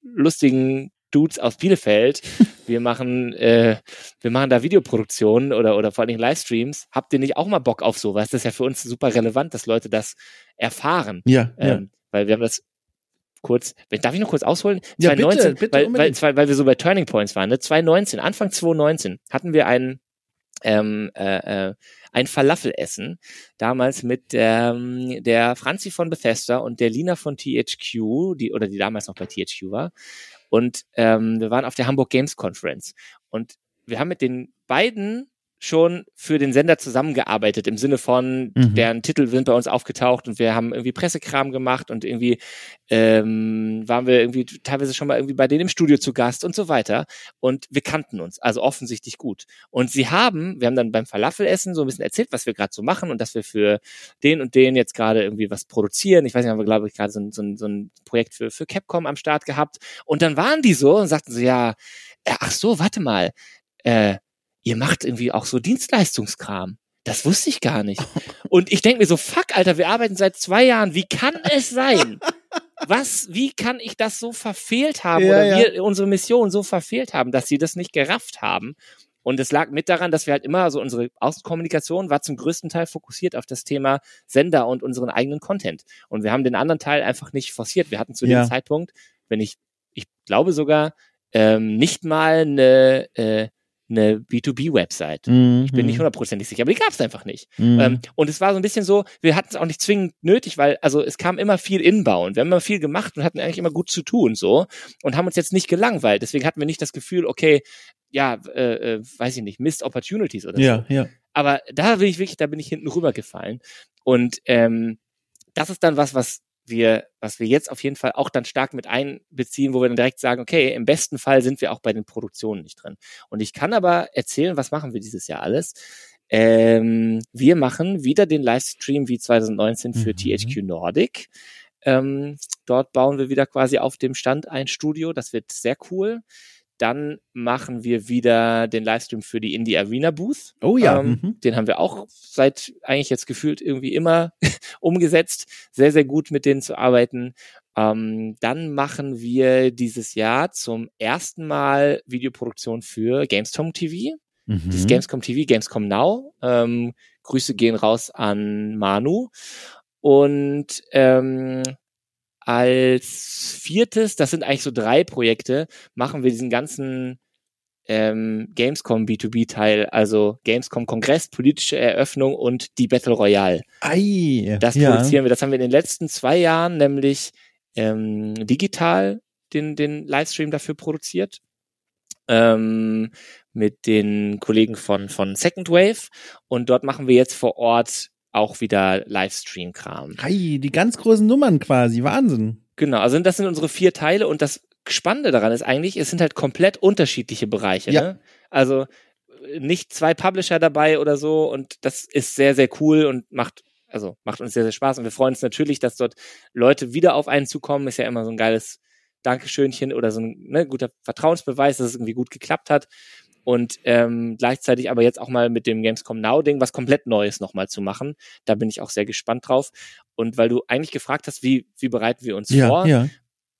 lustigen Dudes aus Bielefeld. Wir machen, äh, wir machen da Videoproduktionen oder, oder vor allen Dingen Livestreams. Habt ihr nicht auch mal Bock auf sowas? Das ist ja für uns super relevant, dass Leute das erfahren. Ja. Ähm, ja. Weil wir haben das kurz, darf ich noch kurz ausholen? Ja, 2019, bitte, bitte weil, weil, weil wir so bei Turning Points waren, ne? 2019, Anfang 2019 hatten wir einen, ähm, äh, äh, ein Falafelessen, damals mit ähm, der Franzi von Bethesda und der Lina von THQ, die oder die damals noch bei THQ war. Und ähm, wir waren auf der Hamburg Games Conference und wir haben mit den beiden schon für den Sender zusammengearbeitet im Sinne von, mhm. deren Titel sind bei uns aufgetaucht und wir haben irgendwie Pressekram gemacht und irgendwie ähm, waren wir irgendwie teilweise schon mal irgendwie bei denen im Studio zu Gast und so weiter. Und wir kannten uns, also offensichtlich gut. Und sie haben, wir haben dann beim Falafelessen so ein bisschen erzählt, was wir gerade so machen und dass wir für den und den jetzt gerade irgendwie was produzieren. Ich weiß nicht, haben wir, glaube ich, gerade so, so, so ein Projekt für, für Capcom am Start gehabt. Und dann waren die so und sagten so, ja, ach so, warte mal, äh, ihr macht irgendwie auch so Dienstleistungskram. Das wusste ich gar nicht. Und ich denke mir so, fuck, Alter, wir arbeiten seit zwei Jahren. Wie kann es sein? Was, wie kann ich das so verfehlt haben ja, oder ja. wir unsere Mission so verfehlt haben, dass sie das nicht gerafft haben? Und es lag mit daran, dass wir halt immer, also unsere Außenkommunikation war zum größten Teil fokussiert auf das Thema Sender und unseren eigenen Content. Und wir haben den anderen Teil einfach nicht forciert. Wir hatten zu ja. dem Zeitpunkt, wenn ich, ich glaube sogar, ähm, nicht mal eine, äh, eine B2B-Website. Mhm. Ich bin nicht hundertprozentig sicher, aber die gab es einfach nicht. Mhm. Ähm, und es war so ein bisschen so, wir hatten es auch nicht zwingend nötig, weil also es kam immer viel inbound. Wir haben immer viel gemacht und hatten eigentlich immer gut zu tun so und haben uns jetzt nicht gelangweilt. Deswegen hatten wir nicht das Gefühl, okay, ja, äh, äh, weiß ich nicht, Missed Opportunities oder ja, so. Ja. Aber da bin ich wirklich, da bin ich hinten rübergefallen. Und ähm, das ist dann was, was wir, was wir jetzt auf jeden Fall auch dann stark mit einbeziehen, wo wir dann direkt sagen, okay, im besten Fall sind wir auch bei den Produktionen nicht drin. Und ich kann aber erzählen, was machen wir dieses Jahr alles? Ähm, wir machen wieder den Livestream wie 2019 für mhm. THQ Nordic. Ähm, dort bauen wir wieder quasi auf dem Stand ein Studio. Das wird sehr cool. Dann machen wir wieder den Livestream für die Indie Arena Booth. Oh ja. Ähm, mhm. Den haben wir auch seit eigentlich jetzt gefühlt irgendwie immer umgesetzt. Sehr, sehr gut mit denen zu arbeiten. Ähm, dann machen wir dieses Jahr zum ersten Mal Videoproduktion für Gamescom TV. Mhm. Das ist Gamescom TV, Gamescom Now. Ähm, Grüße gehen raus an Manu. Und ähm, als viertes, das sind eigentlich so drei Projekte, machen wir diesen ganzen ähm, Gamescom B2B-Teil, also Gamescom Kongress, politische Eröffnung und die Battle Royale. Ei, Das ja. produzieren wir, das haben wir in den letzten zwei Jahren nämlich ähm, digital den, den Livestream dafür produziert. Ähm, mit den Kollegen von, von Second Wave. Und dort machen wir jetzt vor Ort auch wieder Livestream-Kram. Ei, die ganz großen Nummern quasi. Wahnsinn. Genau, also das sind unsere vier Teile und das Spannende daran ist eigentlich, es sind halt komplett unterschiedliche Bereiche. Ja. Ne? Also nicht zwei Publisher dabei oder so und das ist sehr, sehr cool und macht, also macht uns sehr, sehr Spaß und wir freuen uns natürlich, dass dort Leute wieder auf einen zukommen. Ist ja immer so ein geiles Dankeschönchen oder so ein ne, guter Vertrauensbeweis, dass es irgendwie gut geklappt hat. Und ähm, gleichzeitig aber jetzt auch mal mit dem Gamescom Now-Ding was komplett Neues nochmal zu machen. Da bin ich auch sehr gespannt drauf. Und weil du eigentlich gefragt hast, wie, wie bereiten wir uns Ja, vor, ja.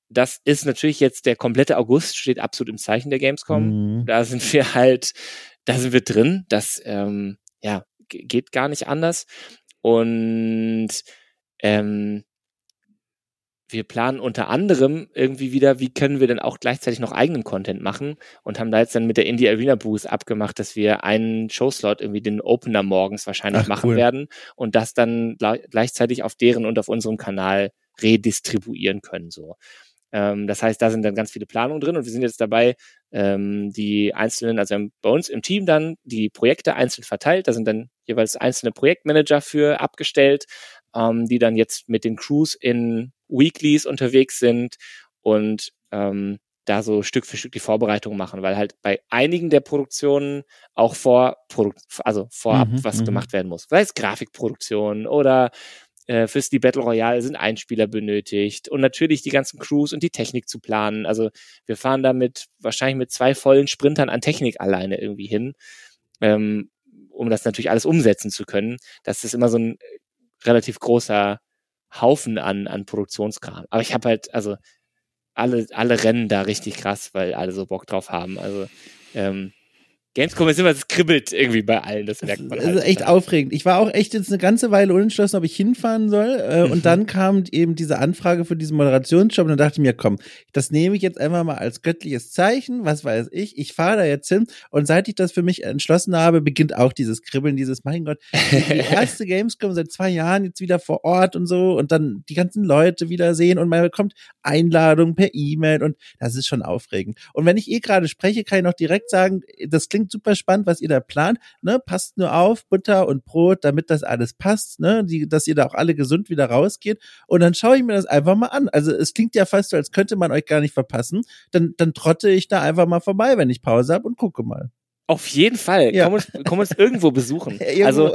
das ist natürlich jetzt der komplette August, steht absolut im Zeichen der Gamescom. Mhm. Da sind wir halt, da sind wir drin. Das ähm, ja, geht gar nicht anders. Und ähm, wir planen unter anderem irgendwie wieder, wie können wir denn auch gleichzeitig noch eigenen Content machen und haben da jetzt dann mit der Indie Arena Booth abgemacht, dass wir einen Showslot irgendwie den Opener morgens wahrscheinlich Ach, machen cool. werden und das dann gleich- gleichzeitig auf deren und auf unserem Kanal redistribuieren können, so. Ähm, das heißt, da sind dann ganz viele Planungen drin und wir sind jetzt dabei, ähm, die einzelnen, also bei uns im Team dann die Projekte einzeln verteilt. Da sind dann jeweils einzelne Projektmanager für abgestellt, ähm, die dann jetzt mit den Crews in Weeklies unterwegs sind und ähm, da so Stück für Stück die Vorbereitung machen, weil halt bei einigen der Produktionen auch vor, also vorab Mhm, was mhm. gemacht werden muss. Sei es Grafikproduktion oder äh, fürs die Battle Royale sind Einspieler benötigt und natürlich die ganzen Crews und die Technik zu planen. Also wir fahren da mit wahrscheinlich mit zwei vollen Sprintern an Technik alleine irgendwie hin, ähm, um das natürlich alles umsetzen zu können. Das ist immer so ein relativ großer Haufen an, an Produktionskram. Aber ich habe halt, also alle, alle rennen da richtig krass, weil alle so Bock drauf haben. Also ähm, Gamescom ist immer, es kribbelt irgendwie bei allen, das merkt man Das halt. ist echt aufregend. Ich war auch echt jetzt eine ganze Weile unentschlossen, ob ich hinfahren soll. Äh, Mhm. Und dann kam eben diese Anfrage für diesen Moderationsjob und dann dachte ich mir, komm, das nehme ich jetzt einfach mal als göttliches Zeichen. Was weiß ich? Ich fahre da jetzt hin. Und seit ich das für mich entschlossen habe, beginnt auch dieses Kribbeln, dieses, mein Gott, die erste Gamescom seit zwei Jahren jetzt wieder vor Ort und so und dann die ganzen Leute wiedersehen und man bekommt Einladungen per E-Mail und das ist schon aufregend. Und wenn ich eh gerade spreche, kann ich noch direkt sagen, das klingt super spannend, was ihr da plant. Ne? Passt nur auf, Butter und Brot, damit das alles passt, ne? Die, dass ihr da auch alle gesund wieder rausgeht. Und dann schaue ich mir das einfach mal an. Also es klingt ja fast so, als könnte man euch gar nicht verpassen. Dann, dann trotte ich da einfach mal vorbei, wenn ich Pause habe und gucke mal. Auf jeden Fall. Ja. Komm, uns, komm uns irgendwo besuchen. Irgendwo. Also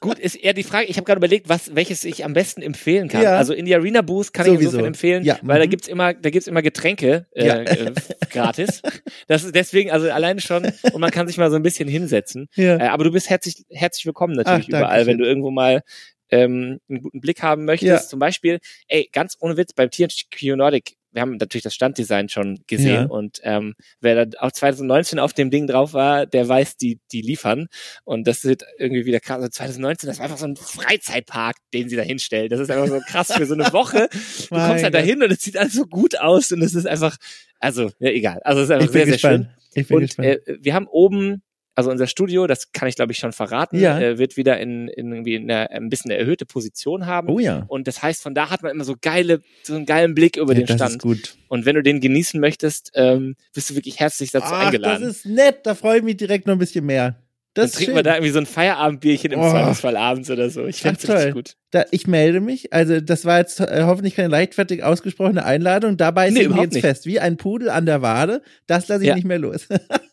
gut, ist eher die Frage, ich habe gerade überlegt, was, welches ich am besten empfehlen kann. Ja. Also in die Arena Booth kann ich Sowieso. insofern empfehlen, Ja, weil da mhm. gibt's immer, da gibt's immer Getränke äh, Ja. äh, gratis. Das ist deswegen, also alleine schon, und man kann sich mal so ein bisschen hinsetzen. Ja. Äh, aber du bist herzlich, herzlich willkommen natürlich Ach, überall, wenn du irgendwo mal ähm, einen guten Blick haben möchtest. Zum Beispiel, ey, ganz ohne Witz, beim THQ Nordic, wir haben natürlich das Standdesign schon gesehen Ja. und ähm, wer da auch 2019 auf dem Ding drauf war, der weiß, die, die liefern. Und das wird irgendwie wieder krass. Also 2019, das war einfach so ein Freizeitpark, den sie da hinstellen. Das ist einfach so krass für so eine Woche. Du Mein kommst halt dahin und es sieht alles so gut aus und es ist einfach, also, ja, egal. Also es ist einfach Ich sehr, sehr schön. gespannt. Ich bin Und gespannt. äh, wir haben oben, also unser Studio, das kann ich glaube ich schon verraten, Ja. äh, wird wieder in, in irgendwie in einer, ein bisschen eine erhöhte Position haben. oh ja. Und das heißt, von da hat man immer so geile, so einen geilen Blick über ja den das Stand. ist gut. Und wenn du den genießen möchtest, ähm, bist du wirklich herzlich dazu Ach, eingeladen. das ist nett. Da freue ich mich direkt noch ein bisschen mehr. Das Dann trinken wir da irgendwie so ein Feierabendbierchen im Oh. Zweifelsfall abends oder so. Ich finde Ach, es richtig gut. Da, ich melde mich. Also, das war jetzt äh, hoffentlich keine leichtfertig ausgesprochene Einladung. Dabei Nee, sind wir jetzt nicht. fest, wie ein Pudel an der Wade. Das lasse ich Ja. nicht mehr los.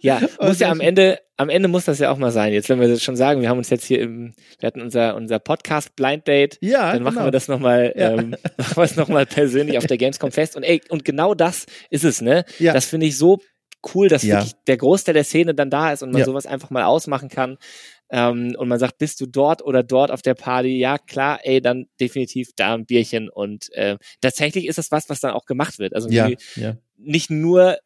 Ja, muss ja am. Ende, am Ende muss das ja auch mal sein. Jetzt, wenn wir das schon sagen, wir haben uns jetzt hier im, wir hatten unser, unser Podcast Blind Date. ja, dann machen genau. wir das nochmal, Ja. ähm, machen wir es nochmal persönlich auf der Gamescom fest. Und ey, und genau das ist es, ne? Ja. Das finde ich so cool, dass ja. wirklich der Großteil der Szene dann da ist und man ja. sowas einfach mal ausmachen kann. Ähm, und man sagt, bist du dort oder dort auf der Party? Ja, klar, ey, dann definitiv da ein Bierchen. Und äh, tatsächlich ist das was, was dann auch gemacht wird. Also ja, ja. nicht nur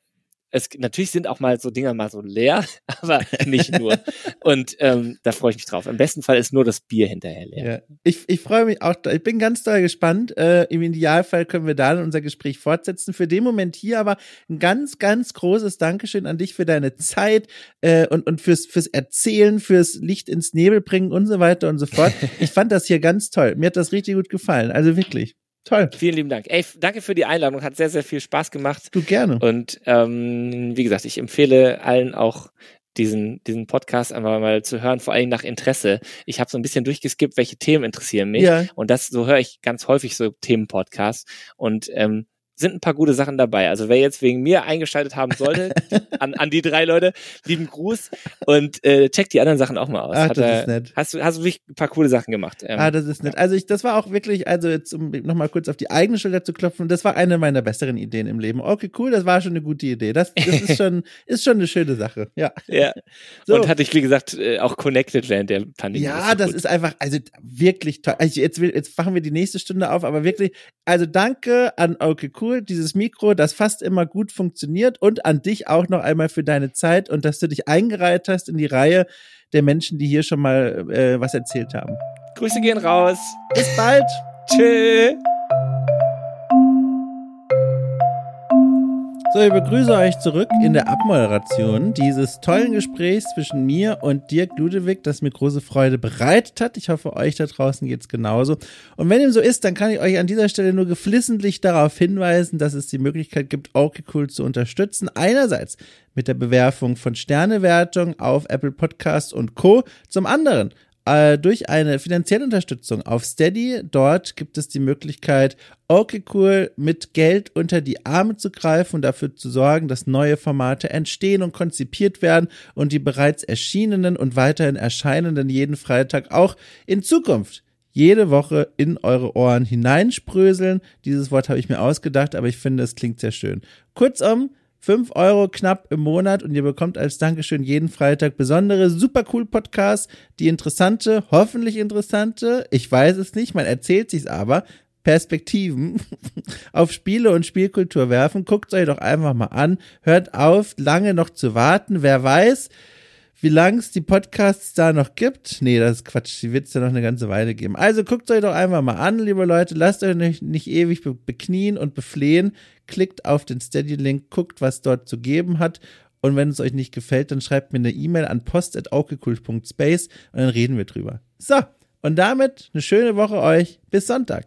es natürlich sind auch mal so Dinger mal so leer, aber nicht nur. Und ähm, da freue ich mich drauf. Im besten Fall ist nur das Bier hinterher leer. Ja. Ich, ich freue mich auch, ich bin ganz doll gespannt. Äh, Im Idealfall können wir dann unser Gespräch fortsetzen. Für den Moment hier aber ein ganz, ganz großes Dankeschön an dich für deine Zeit äh, und, und fürs, fürs Erzählen, fürs Licht ins Nebel bringen und so weiter und so fort. Ich fand das hier ganz toll. Mir hat das richtig gut gefallen. Also wirklich. Toll. Vielen lieben Dank. Ey, danke für die Einladung. Hat sehr, sehr viel Spaß gemacht. Du gerne. Und ähm, wie gesagt, ich empfehle allen auch diesen, diesen Podcast einfach mal zu hören, vor allem nach Interesse. Ich habe so ein bisschen durchgeskippt, welche Themen interessieren mich. Ja. Und das, so höre ich ganz häufig so Themenpodcasts. Und ähm, sind ein paar gute Sachen dabei. Also wer jetzt wegen mir eingeschaltet haben sollte, an, an die drei Leute, lieben Gruß und äh, check die anderen Sachen auch mal aus. Ah, das er, ist nett. Hast du hast du wirklich ein paar coole Sachen gemacht. Ähm, ah, das ist nett. Also ich, das war auch wirklich, also jetzt um nochmal kurz auf die eigene Schulter zu klopfen, das war eine meiner besseren Ideen im Leben. Okay, cool, das war schon eine gute Idee. Das, das ist schon, ist schon eine schöne Sache. Ja. Ja. So. Und hatte ich, wie gesagt, äh, auch connected während der Pandemie. Ja, das, das ist einfach, also wirklich toll. Also jetzt, jetzt machen wir die nächste Stunde auf, aber wirklich, also danke an Okay Cool cool, dieses Mikro, das fast immer gut funktioniert und an dich auch noch einmal für deine Zeit und dass du dich eingereiht hast in die Reihe der Menschen, die hier schon mal äh, was erzählt haben. Grüße gehen raus. Bis bald. Tschüss. So, ich begrüße euch zurück in der Abmoderation dieses tollen Gesprächs zwischen mir und Dirk Ludewig, das mir große Freude bereitet hat. Ich hoffe, euch da draußen geht's genauso. Und wenn dem so ist, dann kann ich euch an dieser Stelle nur geflissentlich darauf hinweisen, dass es die Möglichkeit gibt, okay cool zu unterstützen. Einerseits mit der Bewerfung von Sternewertung auf Apple Podcasts und Co. Zum anderen äh, durch eine finanzielle Unterstützung auf Steady. Dort gibt es die Möglichkeit, okay cool mit Geld unter die Arme zu greifen und dafür zu sorgen, dass neue Formate entstehen und konzipiert werden und die bereits erschienenen und weiterhin erscheinenden jeden Freitag auch in Zukunft jede Woche in eure Ohren hineinspröseln. Dieses Wort habe ich mir ausgedacht, aber ich finde, es klingt sehr schön. Kurzum, 5 Euro knapp im Monat und ihr bekommt als Dankeschön jeden Freitag besondere, super cool Podcasts, die interessante, hoffentlich interessante, ich weiß es nicht, man erzählt sich's aber, Perspektiven auf Spiele und Spielkultur werfen. Guckt euch doch einfach mal an. Hört auf, lange noch zu warten. Wer weiß, wie lange es die Podcasts da noch gibt. Nee, das ist Quatsch. Die wird es ja noch eine ganze Weile geben. Also guckt euch doch einfach mal an, liebe Leute. Lasst euch nicht, nicht ewig be beknien und beflehen. Klickt auf den Steady-Link, guckt, was dort zu geben hat. Und wenn es euch nicht gefällt, dann schreibt mir eine E-Mail an post.aukekult.space und dann reden wir drüber. So, und damit eine schöne Woche euch. Bis Sonntag.